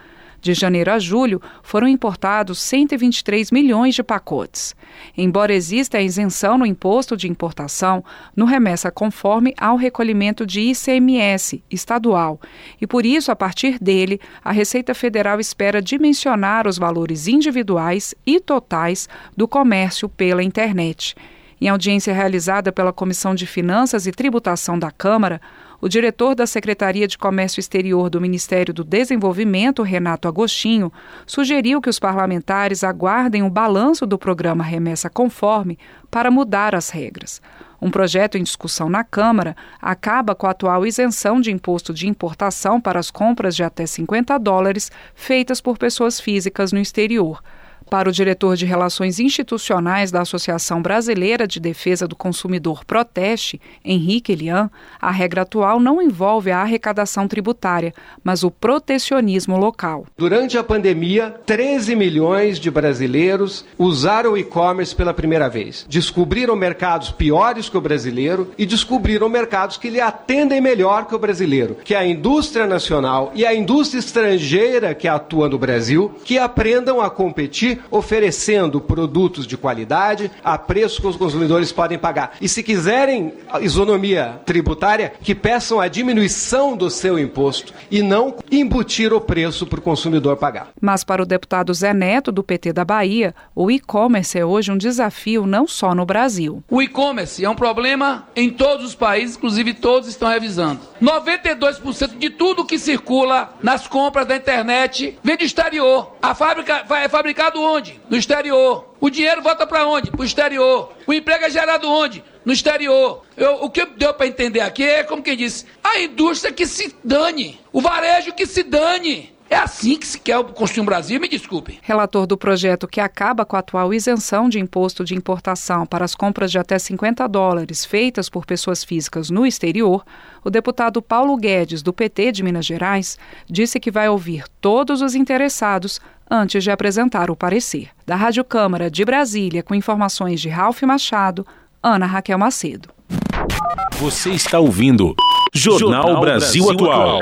[SPEAKER 23] De janeiro a julho, foram importados 123 milhões de pacotes. Embora exista a isenção no imposto de importação, no remessa conforme ao recolhimento de ICMS estadual, e por isso, a partir dele, a Receita Federal espera dimensionar os valores individuais e totais do comércio pela internet. Em audiência realizada pela Comissão de Finanças e Tributação da Câmara, o diretor da Secretaria de Comércio Exterior do Ministério do Desenvolvimento, Renato Agostinho, sugeriu que os parlamentares aguardem o balanço do programa Remessa Conforme para mudar as regras. Um projeto em discussão na Câmara acaba com a atual isenção de imposto de importação para as compras de até 50 dólares feitas por pessoas físicas no exterior. Para o diretor de Relações Institucionais da Associação Brasileira de Defesa do Consumidor Proteste, Henrique Elian, a regra atual não envolve a arrecadação tributária, mas o protecionismo local.
[SPEAKER 24] Durante a pandemia, 13 milhões de brasileiros usaram o e-commerce pela primeira vez. Descobriram mercados piores que o brasileiro e descobriram mercados que lhe atendem melhor que o brasileiro, que é a indústria nacional e a indústria estrangeira que atua no Brasil, que aprendam a competir oferecendo produtos de qualidade a preço que os consumidores podem pagar. E se quiserem isonomia tributária, que peçam a diminuição do seu imposto e não embutir o preço para o consumidor pagar.
[SPEAKER 23] Mas para o deputado Zé Neto, do PT da Bahia, o e-commerce é hoje um desafio não só no Brasil.
[SPEAKER 25] O e-commerce é um problema em todos os países, inclusive todos estão revisando. 92% de tudo que circula nas compras da internet vem do exterior. A fábrica é fabricado onde? No exterior. O dinheiro volta para onde? Para o exterior. O emprego é gerado onde? No exterior. Eu, o que deu para entender aqui é como quem disse: a indústria que se dane, o varejo que se dane. É assim que se quer construir um Brasil, me desculpe.
[SPEAKER 23] Relator do projeto que acaba com a atual isenção de imposto de importação para as compras de até 50 dólares feitas por pessoas físicas no exterior, o deputado Paulo Guedes, do PT de Minas Gerais, disse que vai ouvir todos os interessados antes de apresentar o parecer. Da Rádio Câmara de Brasília, com informações de Ralph Machado, Ana Raquel Macedo.
[SPEAKER 2] Você está ouvindo Jornal, Jornal Brasil, Brasil, Atual.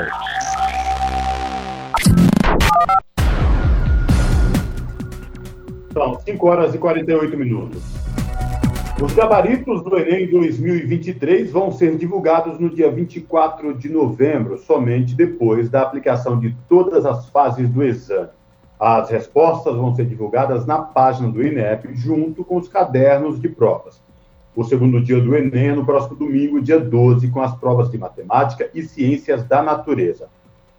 [SPEAKER 3] São 5 horas e 48 minutos. Os gabaritos do Enem 2023 vão ser divulgados no dia 24 de novembro, somente depois da aplicação de todas as fases do exame. As respostas vão ser divulgadas na página do INEP, junto com os cadernos de provas. O segundo dia do Enem é no próximo domingo, dia 12, com as provas de matemática e ciências da natureza.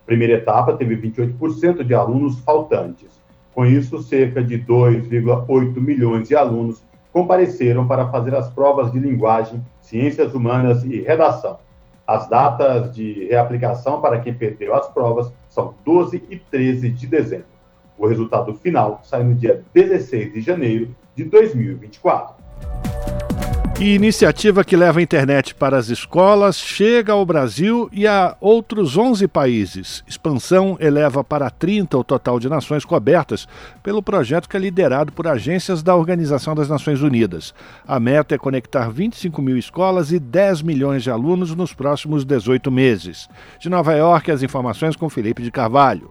[SPEAKER 3] Primeira etapa teve 28% de alunos faltantes. Com isso, cerca de 2,8 milhões de alunos compareceram para fazer as provas de linguagem, ciências humanas e redação. As datas de reaplicação para quem perdeu as provas são 12 e 13 de dezembro. O resultado final sai no dia 16 de janeiro de 2024.
[SPEAKER 1] E iniciativa que leva a internet para as escolas chega ao Brasil e a outros 11 países. Expansão eleva para 30 o total de nações cobertas pelo projeto que é liderado por agências da Organização das Nações Unidas. A meta é conectar 25 mil escolas e 10 milhões de alunos nos próximos 18 meses. De Nova York, as informações com Felipe de Carvalho.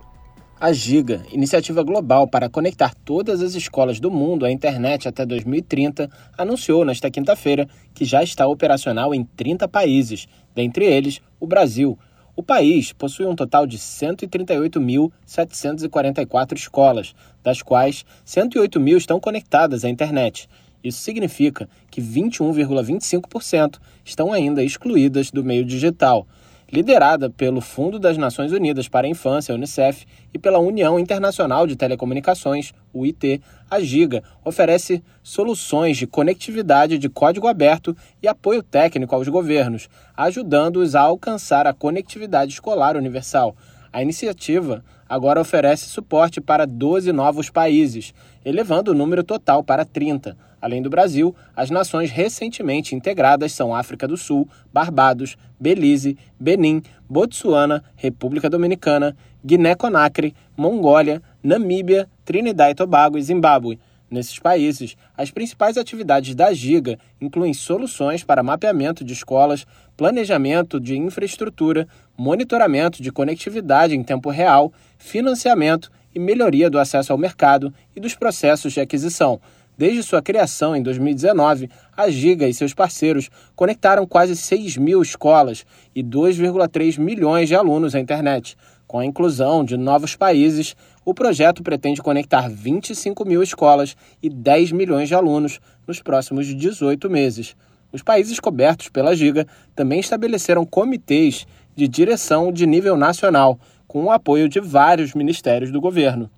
[SPEAKER 6] A Giga, iniciativa global para conectar todas as escolas do mundo à internet até 2030, anunciou nesta quinta-feira que já está operacional em 30 países, dentre eles o Brasil. O país possui um total de 138.744 escolas, das quais 108 mil estão conectadas à internet. Isso significa que 21,25% estão ainda excluídas do meio digital liderada pelo Fundo das Nações Unidas para a Infância, Unicef, e pela União Internacional de Telecomunicações, UIT, a Giga oferece soluções de conectividade de código aberto e apoio técnico aos governos, ajudando-os a alcançar a conectividade escolar universal. A iniciativa agora oferece suporte para 12 novos países, elevando o número total para 30. Além do Brasil, as nações recentemente integradas são África do Sul, Barbados, Belize, Benin, Botsuana, República Dominicana, Guiné-Conakry, Mongólia, Namíbia, Trinidad e Tobago e Zimbábue. Nesses países, as principais atividades da Giga incluem soluções para mapeamento de escolas, planejamento de infraestrutura, monitoramento de conectividade em tempo real, financiamento e melhoria do acesso ao mercado e dos processos de aquisição. Desde sua criação em 2019, a Giga e seus parceiros conectaram quase 6 mil escolas e 2,3 milhões de alunos à internet. Com a inclusão de novos países, o projeto pretende conectar 25 mil escolas e 10 milhões de alunos nos próximos 18 meses. Os países cobertos pela Giga também estabeleceram comitês de direção de nível nacional, com o apoio de vários ministérios do governo.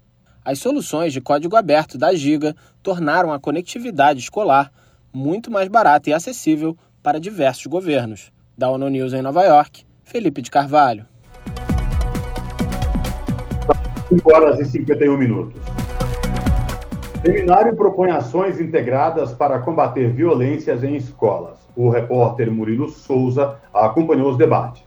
[SPEAKER 6] As soluções de código aberto da Giga tornaram a conectividade escolar muito mais barata e acessível para diversos governos. Da ONU News em Nova York, Felipe de Carvalho.
[SPEAKER 3] 5 horas e 51 minutos. Seminário propõe ações integradas para combater violências em escolas. O repórter Murilo Souza acompanhou os debates.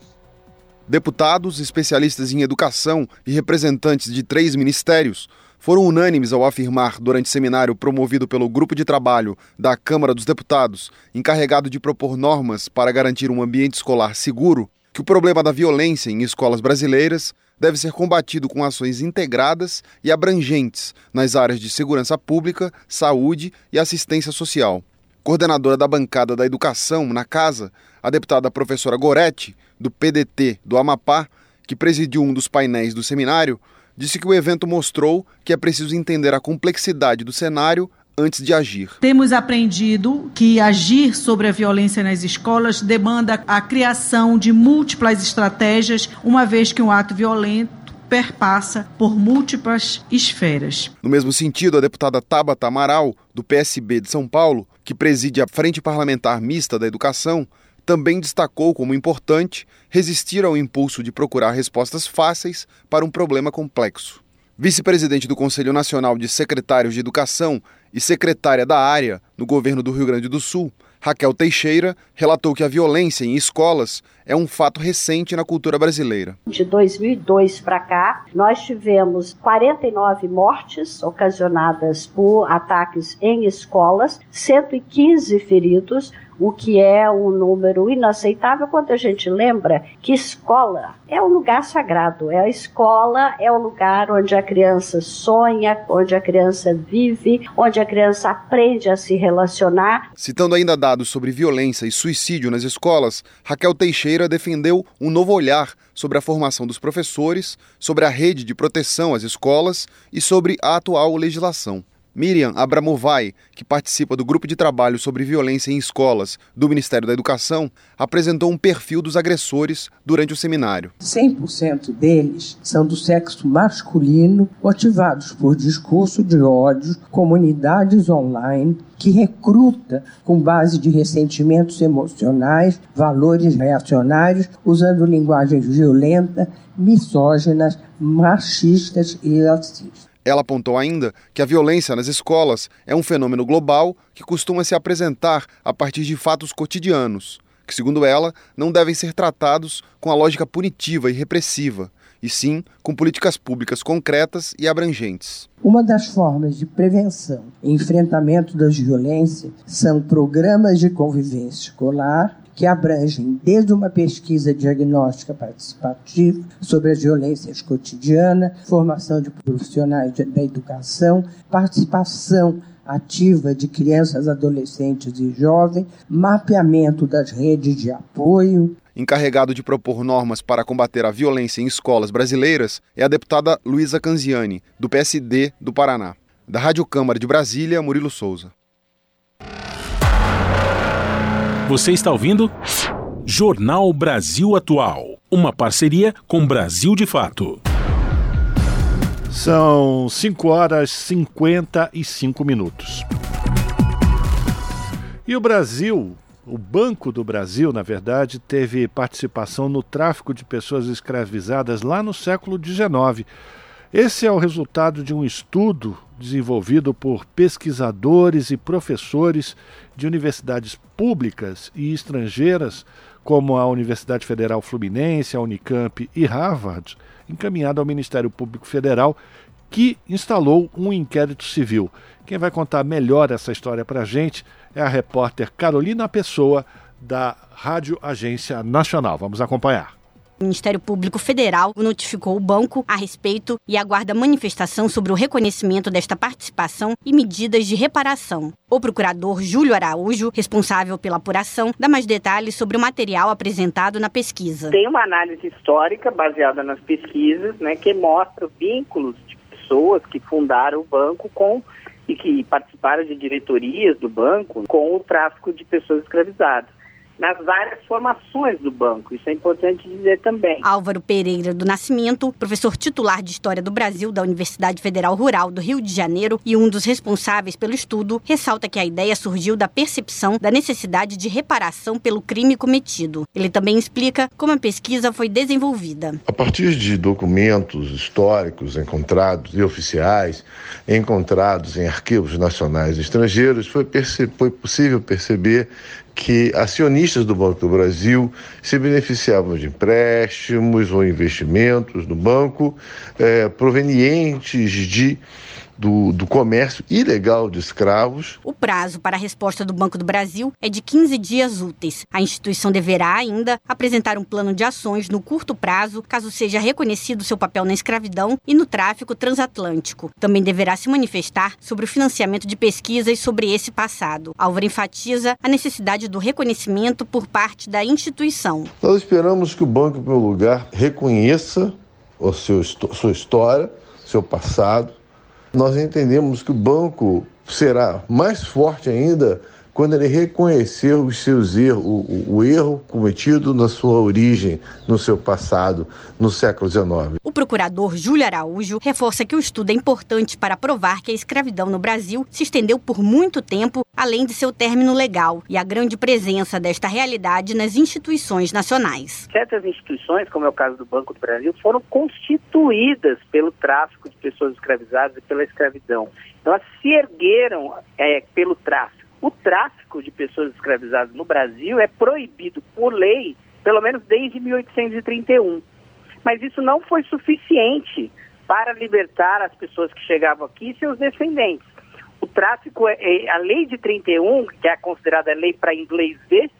[SPEAKER 26] Deputados, especialistas em educação e representantes de três ministérios foram unânimes ao afirmar, durante seminário promovido pelo Grupo de Trabalho da Câmara dos Deputados, encarregado de propor normas para garantir um ambiente escolar seguro, que o problema da violência em escolas brasileiras deve ser combatido com ações integradas e abrangentes nas áreas de segurança pública, saúde e assistência social. Coordenadora da bancada da educação na casa, a deputada professora Goretti, do PDT do Amapá, que presidiu um dos painéis do seminário, disse que o evento mostrou que é preciso entender a complexidade do cenário antes de agir.
[SPEAKER 27] Temos aprendido que agir sobre a violência nas escolas demanda a criação de múltiplas estratégias, uma vez que um ato violento perpassa por múltiplas esferas.
[SPEAKER 26] No mesmo sentido, a deputada Tabata Amaral, do PSB de São Paulo, que preside a Frente Parlamentar Mista da Educação, também destacou como importante resistir ao impulso de procurar respostas fáceis para um problema complexo. Vice-presidente do Conselho Nacional de Secretários de Educação e secretária da área no governo do Rio Grande do Sul, Raquel Teixeira, relatou que a violência em escolas é um fato recente na cultura brasileira.
[SPEAKER 28] De 2002 para cá, nós tivemos 49 mortes ocasionadas por ataques em escolas, 115 feridos, o que é um número inaceitável quando a gente lembra que escola é um lugar sagrado. É a escola é o lugar onde a criança sonha, onde a criança vive, onde a criança aprende a se relacionar.
[SPEAKER 26] Citando ainda dados sobre violência e suicídio nas escolas, Raquel Teixeira defendeu um novo olhar sobre a formação dos professores, sobre a rede de proteção às escolas e sobre a atual legislação. Miriam Abramovai, que participa do grupo de trabalho sobre violência em escolas do Ministério da Educação, apresentou um perfil dos agressores durante o seminário.
[SPEAKER 29] 100% deles são do sexo masculino, motivados por discurso de ódio, comunidades online que recruta com base de ressentimentos emocionais, valores reacionários, usando linguagens violentas, misóginas, machistas e racistas.
[SPEAKER 26] Ela apontou ainda que a violência nas escolas é um fenômeno global que costuma se apresentar a partir de fatos cotidianos, que, segundo ela, não devem ser tratados com a lógica punitiva e repressiva, e sim com políticas públicas concretas e abrangentes.
[SPEAKER 29] Uma das formas de prevenção e enfrentamento das violências são programas de convivência escolar que abrangem desde uma pesquisa diagnóstica participativa sobre as violências cotidianas, formação de profissionais da educação, participação ativa de crianças, adolescentes e jovens, mapeamento das redes de apoio.
[SPEAKER 26] Encarregado de propor normas para combater a violência em escolas brasileiras é a deputada Luísa Canziani, do PSD do Paraná. Da Rádio Câmara de Brasília, Murilo Souza.
[SPEAKER 2] Você está ouvindo? Jornal Brasil Atual. Uma parceria com Brasil de Fato.
[SPEAKER 1] São 5 horas e 55 minutos. E o Brasil, o Banco do Brasil, na verdade, teve participação no tráfico de pessoas escravizadas lá no século XIX. Esse é o resultado de um estudo desenvolvido por pesquisadores e professores de universidades públicas e estrangeiras, como a Universidade Federal Fluminense, a Unicamp e Harvard, encaminhado ao Ministério Público Federal, que instalou um inquérito civil. Quem vai contar melhor essa história para a gente é a repórter Carolina Pessoa, da Rádio Agência Nacional. Vamos acompanhar.
[SPEAKER 30] O Ministério Público Federal notificou o banco a respeito e aguarda manifestação sobre o reconhecimento desta participação e medidas de reparação. O procurador Júlio Araújo, responsável pela apuração, dá mais detalhes sobre o material apresentado na pesquisa.
[SPEAKER 31] Tem uma análise histórica baseada nas pesquisas, né, que mostra vínculos de pessoas que fundaram o banco com e que participaram de diretorias do banco com o tráfico de pessoas escravizadas nas várias formações do banco. Isso é importante dizer também.
[SPEAKER 30] Álvaro Pereira do Nascimento, professor titular de História do Brasil da Universidade Federal Rural do Rio de Janeiro e um dos responsáveis pelo estudo, ressalta que a ideia surgiu da percepção da necessidade de reparação pelo crime cometido. Ele também explica como a pesquisa foi desenvolvida.
[SPEAKER 32] A partir de documentos históricos encontrados e oficiais, encontrados em arquivos nacionais e estrangeiros, foi, foi possível perceber que acionistas do Banco do Brasil se beneficiavam de empréstimos ou investimentos do banco eh, provenientes de do, do comércio ilegal de escravos.
[SPEAKER 30] O prazo para a resposta do Banco do Brasil é de 15 dias úteis. A instituição deverá ainda apresentar um plano de ações no curto prazo, caso seja reconhecido seu papel na escravidão e no tráfico transatlântico. Também deverá se manifestar sobre o financiamento de pesquisas sobre esse passado. Álvaro enfatiza a necessidade do reconhecimento por parte da instituição.
[SPEAKER 32] Nós esperamos que o banco, em primeiro lugar, reconheça o seu, sua história, seu passado, nós entendemos que o banco será mais forte ainda quando ele reconhecer os seus erros, o, o, erro cometido na sua origem, no seu passado, no século XIX.
[SPEAKER 30] O procurador Júlio Araújo reforça que o estudo é importante para provar que a escravidão no Brasil se estendeu por muito tempo, além de seu término legal, e a grande presença desta realidade nas instituições nacionais.
[SPEAKER 31] Certas instituições, como é o caso do Banco do Brasil, foram constituídas pelo tráfico de pessoas escravizadas e pela escravidão. Então, elas se ergueram é, pelo tráfico o tráfico de pessoas escravizadas no Brasil é proibido por lei, pelo menos desde 1831. Mas isso não foi suficiente para libertar as pessoas que chegavam aqui e seus descendentes. O tráfico, é, é a lei de 31, que é considerada lei para inglês ver,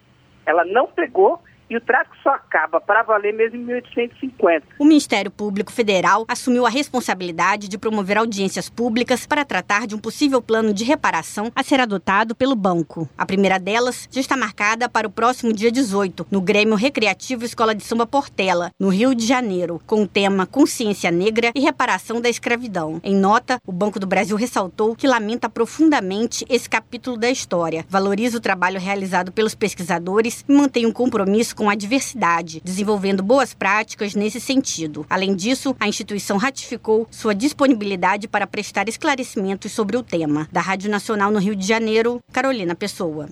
[SPEAKER 31] ela não pegou e o tráfico só acaba para valer mesmo em 1850.
[SPEAKER 30] O Ministério Público Federal assumiu a responsabilidade de promover audiências públicas para tratar de um possível plano de reparação a ser adotado pelo banco. A primeira delas já está marcada para o próximo dia 18, no Grêmio Recreativo Escola de Samba Portela, no Rio de Janeiro, com o tema Consciência Negra e Reparação da Escravidão. Em nota, o Banco do Brasil ressaltou que lamenta profundamente esse capítulo da história, valoriza o trabalho realizado pelos pesquisadores e mantém um compromisso com a diversidade, desenvolvendo boas práticas nesse sentido. Além disso, a instituição ratificou sua disponibilidade para prestar esclarecimentos sobre o tema. Da Rádio Nacional no Rio de Janeiro, Carolina Pessoa.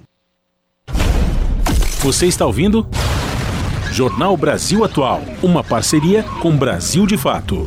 [SPEAKER 2] Você está ouvindo? Jornal Brasil Atual, uma parceria com Brasil de Fato.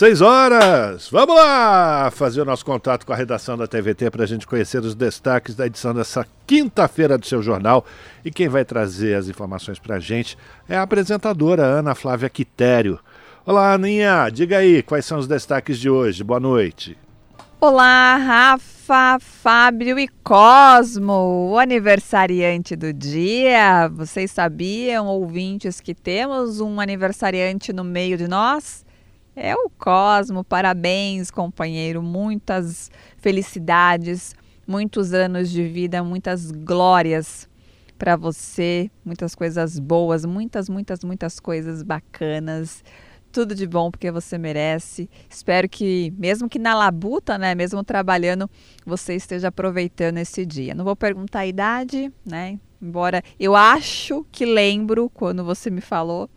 [SPEAKER 1] Seis horas! Vamos lá fazer o nosso contato com a redação da TVT para a gente conhecer os destaques da edição dessa quinta-feira do seu jornal. E quem vai trazer as informações para a gente é a apresentadora Ana Flávia Quitério. Olá, Aninha, diga aí quais são os destaques de hoje. Boa noite.
[SPEAKER 33] Olá, Rafa, Fábio e Cosmo, o aniversariante do dia. Vocês sabiam, ouvintes, que temos um aniversariante no meio de nós? É o Cosmo, parabéns, companheiro. Muitas felicidades, muitos anos de vida, muitas glórias para você, muitas coisas boas, muitas, muitas, muitas coisas bacanas. Tudo de bom porque você merece. Espero que, mesmo que na labuta, né, mesmo trabalhando, você esteja aproveitando esse dia. Não vou perguntar a idade, né? Embora eu acho que lembro quando você me falou,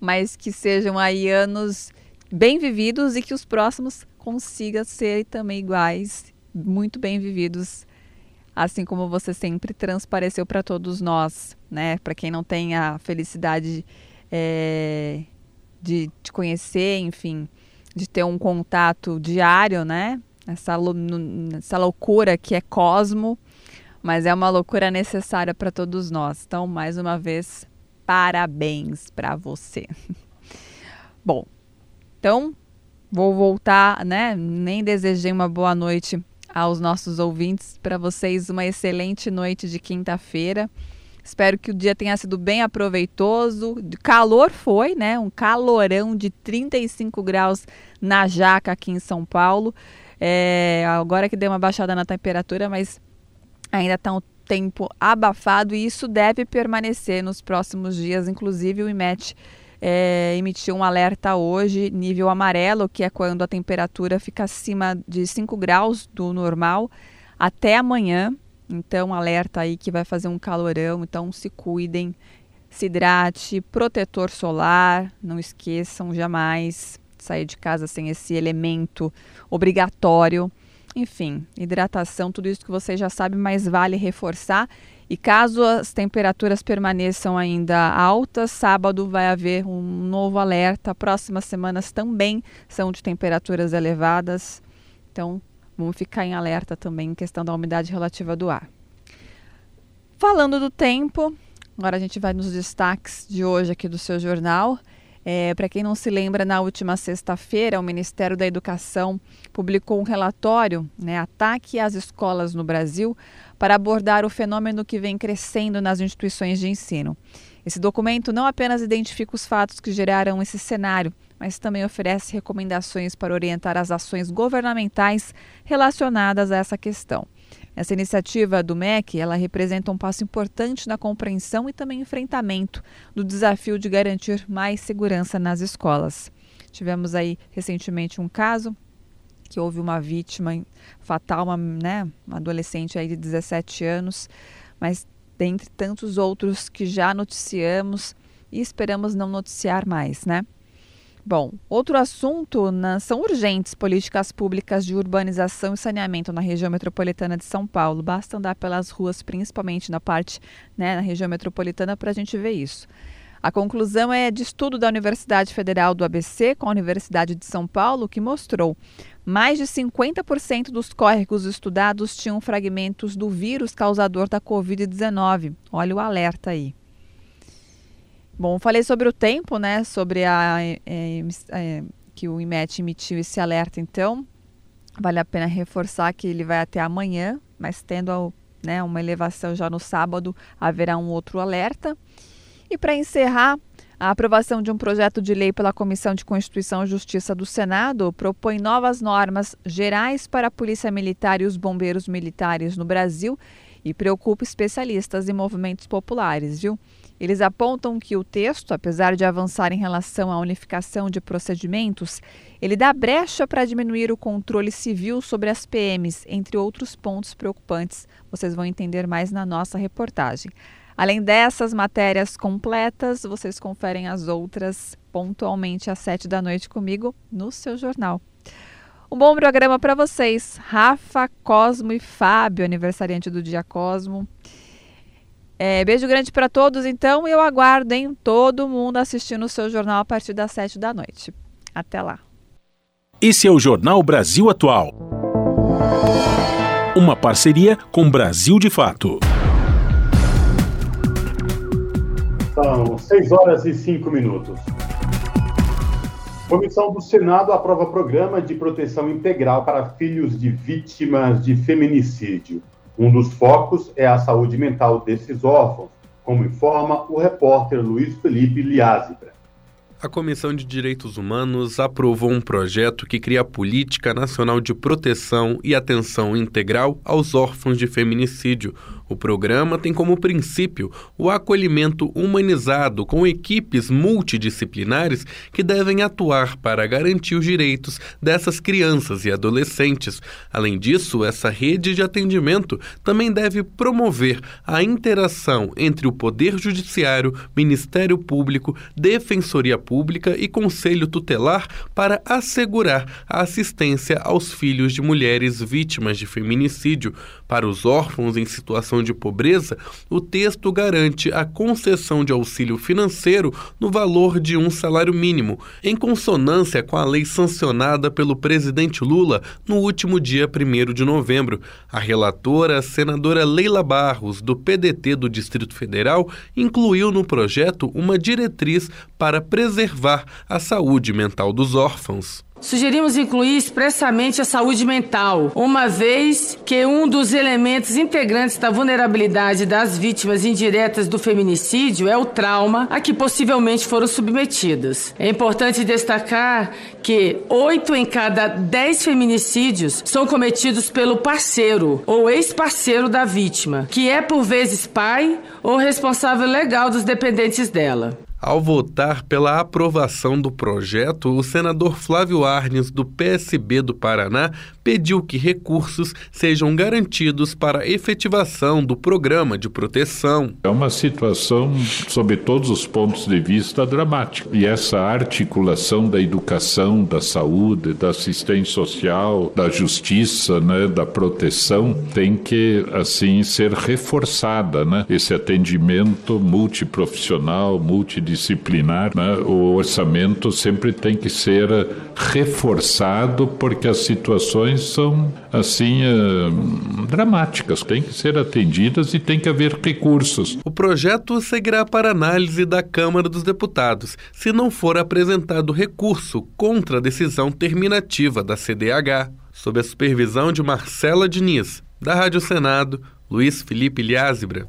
[SPEAKER 33] mas que sejam aí anos bem vividos e que os próximos consigam ser também iguais, muito bem vividos, assim como você sempre transpareceu para todos nós, né? Para quem não tem a felicidade é, de te conhecer, enfim, de ter um contato diário, né? Essa, essa loucura que é Cosmo, mas é uma loucura necessária para todos nós. Então, mais uma vez, parabéns para você. Bom, então, vou voltar, né? Nem desejei uma boa noite aos nossos ouvintes. Para vocês, uma excelente noite de quinta-feira. Espero que o dia tenha sido bem aproveitoso. Calor foi, né? Um calorão de 35 graus na Jaca aqui em São Paulo. É, agora que deu uma baixada na temperatura, mas ainda está um tempo abafado e isso deve permanecer nos próximos dias. Inclusive, o IMET é, emitiu um alerta hoje, nível amarelo, que é quando a temperatura fica acima de 5 graus do normal, até amanhã. Então, alerta aí que vai fazer um calorão. Então, se cuidem, se hidrate, protetor solar, não esqueçam jamais sair de casa sem esse elemento obrigatório. Enfim, hidratação, tudo isso que você já sabe, mas vale reforçar. E caso as temperaturas permaneçam ainda altas, sábado vai haver um novo alerta. Próximas semanas também são de temperaturas elevadas. Então, vamos ficar em alerta também em questão da umidade relativa do ar. Falando do tempo, agora a gente vai nos destaques de hoje aqui do seu jornal. É, Para quem não se lembra, na última sexta-feira, o Ministério da Educação publicou um relatório, né, Ataque às Escolas no Brasil, para abordar o fenômeno que vem crescendo nas instituições de ensino. Esse documento não apenas identifica os fatos que geraram esse cenário, mas também oferece recomendações para orientar as ações governamentais relacionadas a essa questão. Essa iniciativa do MEC, ela representa um passo importante na compreensão e também enfrentamento do desafio de garantir mais segurança nas escolas. Tivemos aí recentemente um caso que houve uma vítima fatal, uma, né, uma adolescente aí de 17 anos, mas dentre tantos outros que já noticiamos e esperamos não noticiar mais, né? Bom, outro assunto na, são urgentes políticas públicas de urbanização e saneamento na região metropolitana de São Paulo. Basta andar pelas ruas, principalmente na parte, né, na região metropolitana, para a gente ver isso. A conclusão é de estudo da Universidade Federal do ABC com a Universidade de São Paulo, que mostrou mais de 50% dos córregos estudados tinham fragmentos do vírus causador da Covid-19. Olha o alerta aí. Bom, falei sobre o tempo, né? Sobre a, é, é, que o IMET emitiu esse alerta, então. Vale a pena reforçar que ele vai até amanhã, mas tendo né, uma elevação já no sábado, haverá um outro alerta. E para encerrar, a aprovação de um projeto de lei pela Comissão de Constituição e Justiça do Senado propõe novas normas gerais para a Polícia Militar e os bombeiros militares no Brasil e preocupa especialistas e movimentos populares, viu? Eles apontam que o texto, apesar de avançar em relação à unificação de procedimentos, ele dá brecha para diminuir o controle civil sobre as PMs, entre outros pontos preocupantes. Vocês vão entender mais na nossa reportagem. Além dessas matérias completas, vocês conferem as outras pontualmente às sete da noite comigo no seu jornal. Um bom programa para vocês, Rafa, Cosmo e Fábio, aniversariante do Dia Cosmo. É, beijo grande para todos, então, e eu aguardo todo mundo assistindo o seu jornal a partir das sete da noite. Até lá.
[SPEAKER 2] Esse é o Jornal Brasil Atual. Uma parceria com Brasil de Fato.
[SPEAKER 3] São 6 horas e 5 minutos. Comissão do Senado aprova programa de proteção integral para filhos de vítimas de feminicídio. Um dos focos é a saúde mental desses órfãos, como informa o repórter Luiz Felipe Liázebra.
[SPEAKER 34] A Comissão de Direitos Humanos aprovou um projeto que cria a Política Nacional de Proteção e Atenção Integral aos Órfãos de Feminicídio, o programa tem como princípio o acolhimento humanizado com equipes multidisciplinares que devem atuar para garantir os direitos dessas crianças e adolescentes. Além disso, essa rede de atendimento também deve promover a interação entre o Poder Judiciário, Ministério Público, Defensoria Pública e Conselho Tutelar para assegurar a assistência aos filhos de mulheres vítimas de feminicídio. Para os órfãos em situação de pobreza, o texto garante a concessão de auxílio financeiro no valor de um salário mínimo, em consonância com a lei sancionada pelo presidente Lula no último dia 1 de novembro. A relatora, a senadora Leila Barros, do PDT do Distrito Federal, incluiu no projeto uma diretriz para preservar a saúde mental dos órfãos.
[SPEAKER 35] Sugerimos incluir expressamente a saúde mental, uma vez que um dos elementos integrantes da vulnerabilidade das vítimas indiretas do feminicídio é o trauma a que possivelmente foram submetidas. É importante destacar que oito em cada dez feminicídios são cometidos pelo parceiro ou ex-parceiro da vítima, que é por vezes pai ou responsável legal dos dependentes dela.
[SPEAKER 34] Ao votar pela aprovação do projeto, o senador Flávio Arnes, do PSB do Paraná, pediu que recursos sejam garantidos para a efetivação do programa de proteção.
[SPEAKER 36] É uma situação, sob todos os pontos de vista, dramática. E essa articulação da educação, da saúde, da assistência social, da justiça, né, da proteção, tem que, assim, ser reforçada. Né? Esse atendimento multiprofissional, multidisciplinar, né? o orçamento sempre tem que ser reforçado porque as situações são assim uh, dramáticas, têm que ser atendidas e tem que haver recursos.
[SPEAKER 34] O projeto seguirá para análise da Câmara dos Deputados, se não for apresentado recurso contra a decisão terminativa da CDH, sob a supervisão de Marcela Diniz, da Rádio Senado, Luiz Felipe Liázebra.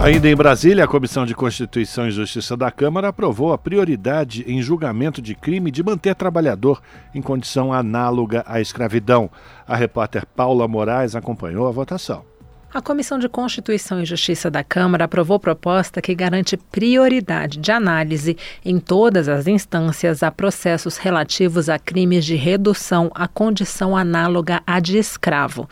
[SPEAKER 1] Ainda em Brasília, a Comissão de Constituição e Justiça da Câmara aprovou a prioridade em julgamento de crime de manter trabalhador em condição análoga à escravidão. A repórter Paula Moraes acompanhou a votação.
[SPEAKER 37] A Comissão de Constituição e Justiça da Câmara aprovou proposta que garante prioridade de análise em todas as instâncias a processos relativos a crimes de redução à condição análoga à de escravo.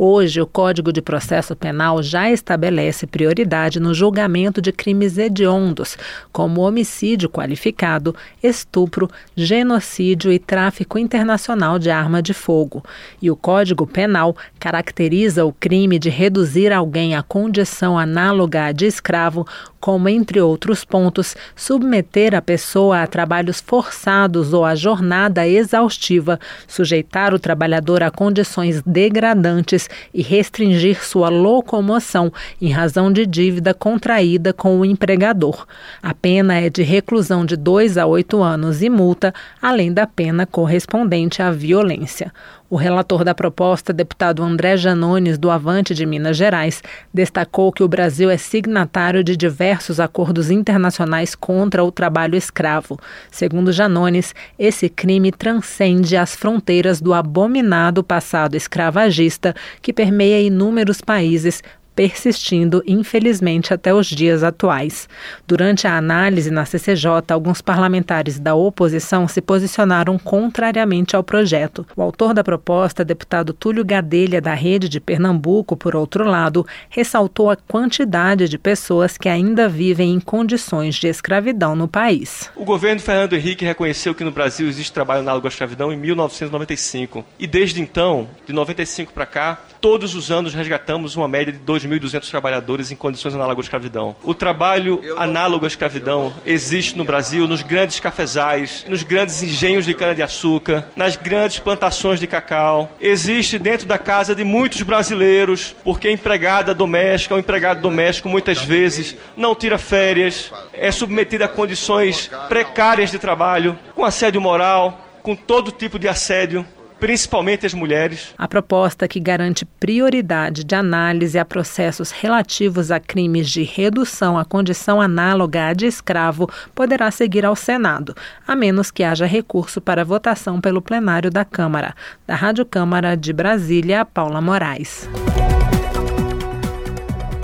[SPEAKER 37] Hoje, o Código de Processo Penal já estabelece prioridade no julgamento de crimes hediondos, como homicídio qualificado, estupro, genocídio e tráfico internacional de arma de fogo. E o Código Penal caracteriza o crime de reduzir alguém à condição análoga à de escravo como, entre outros pontos, submeter a pessoa a trabalhos forçados ou a jornada exaustiva, sujeitar o trabalhador a condições degradantes e restringir sua locomoção em razão de dívida contraída com o empregador. A pena é de reclusão de dois a oito anos e multa, além da pena correspondente à violência. O relator da proposta, deputado André Janones, do Avante de Minas Gerais, destacou que o Brasil é signatário de diversos acordos internacionais contra o trabalho escravo. Segundo Janones, esse crime transcende as fronteiras do abominado passado escravagista que permeia inúmeros países, persistindo, infelizmente, até os dias atuais. Durante a análise na CCJ, alguns parlamentares da oposição se posicionaram contrariamente ao projeto. O autor da proposta, deputado Túlio Gadelha, da Rede de Pernambuco, por outro lado, ressaltou a quantidade de pessoas que ainda vivem em condições de escravidão no país.
[SPEAKER 38] O governo Fernando Henrique reconheceu que no Brasil existe trabalho análogo à escravidão em 1995. E desde então, de 95 para cá, todos os anos resgatamos uma média de 2 2.200 trabalhadores em condições análogas à escravidão. O trabalho análogo à escravidão existe no Brasil nos grandes cafezais, nos grandes engenhos de cana-de-açúcar, nas grandes plantações de cacau. Existe dentro da casa de muitos brasileiros, porque a empregada doméstica ou empregado doméstico muitas vezes não tira férias, é submetida a condições precárias de trabalho, com assédio moral, com todo tipo de assédio principalmente as mulheres.
[SPEAKER 37] A proposta que garante prioridade de análise a processos relativos a crimes de redução à condição análoga à de escravo poderá seguir ao Senado, a menos que haja recurso para votação pelo plenário da Câmara. Da Rádio Câmara de Brasília, Paula Moraes.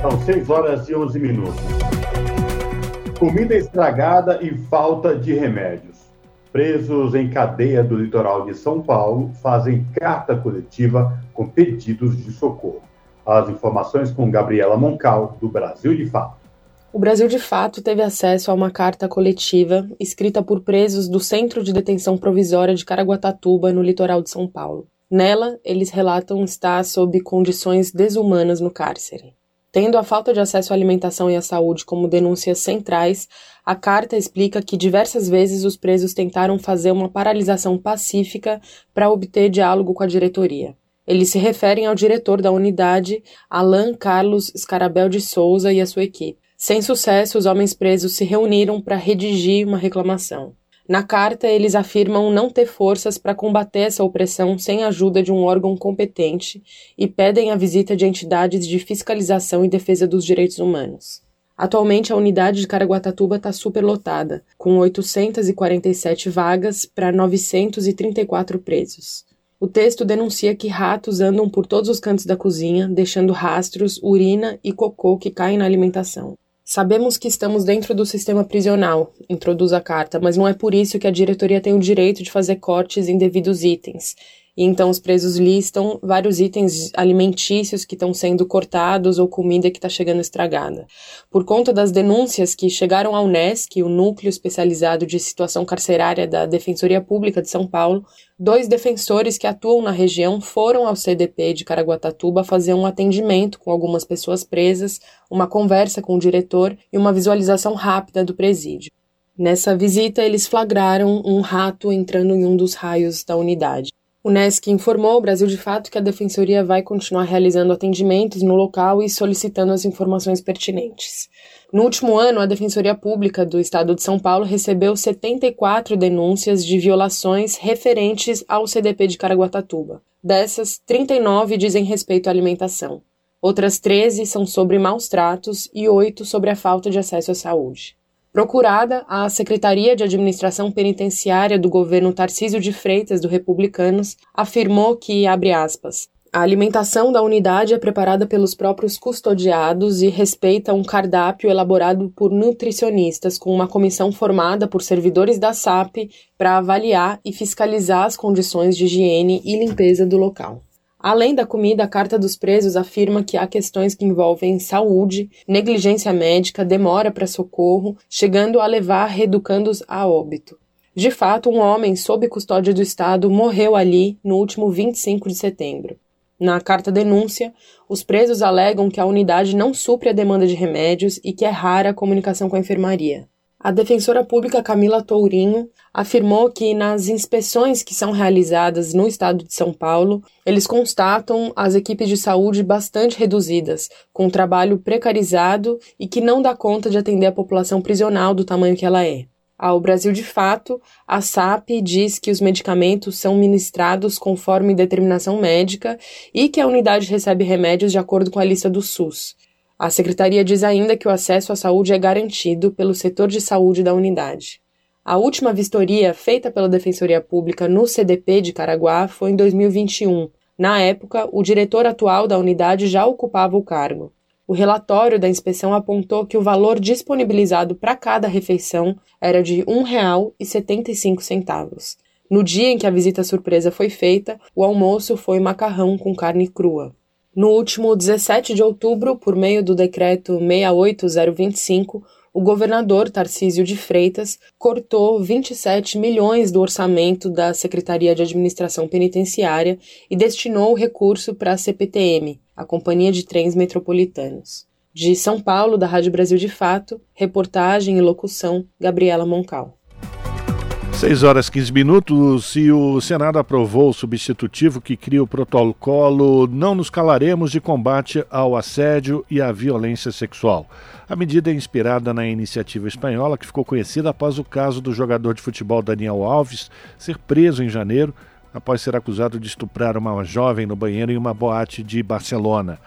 [SPEAKER 3] São 6 horas e 11 minutos. Comida estragada e falta de remédios. Presos em cadeia do litoral de São Paulo fazem carta coletiva com pedidos de socorro. As informações com Gabriela Moncal, do Brasil de Fato.
[SPEAKER 39] O Brasil de Fato teve acesso a uma carta coletiva escrita por presos do Centro de Detenção Provisória de Caraguatatuba, no litoral de São Paulo. Nela, eles relatam estar sob condições desumanas no cárcere. Tendo a falta de acesso à alimentação e à saúde como denúncias centrais, a carta explica que diversas vezes os presos tentaram fazer uma paralisação pacífica para obter diálogo com a diretoria. Eles se referem ao diretor da unidade, Alain Carlos Scarabel de Souza, e a sua equipe. Sem sucesso, os homens presos se reuniram para redigir uma reclamação. Na carta, eles afirmam não ter forças para combater essa opressão sem a ajuda de um órgão competente e pedem a visita de entidades de fiscalização e defesa dos direitos humanos. Atualmente, a unidade de Caraguatatuba está superlotada, com 847 vagas para 934 presos. O texto denuncia que ratos andam por todos os cantos da cozinha, deixando rastros, urina e cocô que caem na alimentação. Sabemos que estamos dentro do sistema prisional, introduz a carta, mas não é por isso que a diretoria tem o direito de fazer cortes em devidos itens. Então os presos listam vários itens alimentícios que estão sendo cortados ou comida que está chegando estragada. Por conta das denúncias que chegaram ao NESC, o Núcleo Especializado de Situação Carcerária da Defensoria Pública de São Paulo, Dois defensores que atuam na região foram ao CDP de Caraguatatuba fazer um atendimento com algumas pessoas presas, uma conversa com o diretor e uma visualização rápida do presídio. Nessa visita, eles flagraram um rato entrando em um dos raios da unidade. O NESC informou ao Brasil de Fato que a Defensoria vai continuar realizando atendimentos no local e solicitando as informações pertinentes. No último ano, a Defensoria Pública do Estado de São Paulo recebeu 74 denúncias de violações referentes ao CDP de Caraguatatuba. Dessas, 39 dizem respeito à alimentação. Outras 13 são sobre maus tratos e 8 sobre a falta de acesso à saúde. Procurada, a Secretaria de Administração Penitenciária do governo Tarcísio de Freitas do Republicanos afirmou que, abre aspas, a alimentação da unidade é preparada pelos próprios custodiados e respeita um cardápio elaborado por nutricionistas, com uma comissão formada por servidores da SAP para avaliar e fiscalizar as condições de higiene e limpeza do local. Além da comida, a Carta dos Presos afirma que há questões que envolvem saúde, negligência médica, demora para socorro, chegando a levar reeducandos a óbito. De fato, um homem sob custódia do Estado morreu ali no último 25 de setembro. Na carta denúncia, os presos alegam que a unidade não supre a demanda de remédios e que é rara a comunicação com a enfermaria. A defensora pública Camila Tourinho afirmou que nas inspeções que são realizadas no estado de São Paulo, eles constatam as equipes de saúde bastante reduzidas, com trabalho precarizado e que não dá conta de atender a população prisional do tamanho que ela é. Ao Brasil de Fato, a SAP diz que os medicamentos são ministrados conforme determinação médica e que a unidade recebe remédios de acordo com a lista do SUS. A secretaria diz ainda que o acesso à saúde é garantido pelo setor de saúde da unidade. A última vistoria feita pela Defensoria Pública no CDP de Caraguá foi em 2021. Na época, o diretor atual da unidade já ocupava o cargo. O relatório da inspeção apontou que o valor disponibilizado para cada refeição era de R$ 1,75. No dia em que a visita surpresa foi feita, o almoço foi macarrão com carne crua. No último 17 de outubro, por meio do decreto 68025, o governador Tarcísio de Freitas cortou 27 milhões do orçamento da Secretaria de Administração Penitenciária e destinou o recurso para a CPTM, a Companhia de Trens Metropolitanos. De São Paulo, da Rádio Brasil de Fato, reportagem e locução Gabriela Moncal.
[SPEAKER 1] 6 horas 15 minutos e o Senado aprovou o substitutivo que cria o protocolo Não Nos Calaremos de Combate ao Assédio e à Violência Sexual. A medida é inspirada na iniciativa espanhola que ficou conhecida após o caso do jogador de futebol Daniel Alves ser preso em janeiro após ser acusado de estuprar uma jovem no banheiro em uma boate de Barcelona.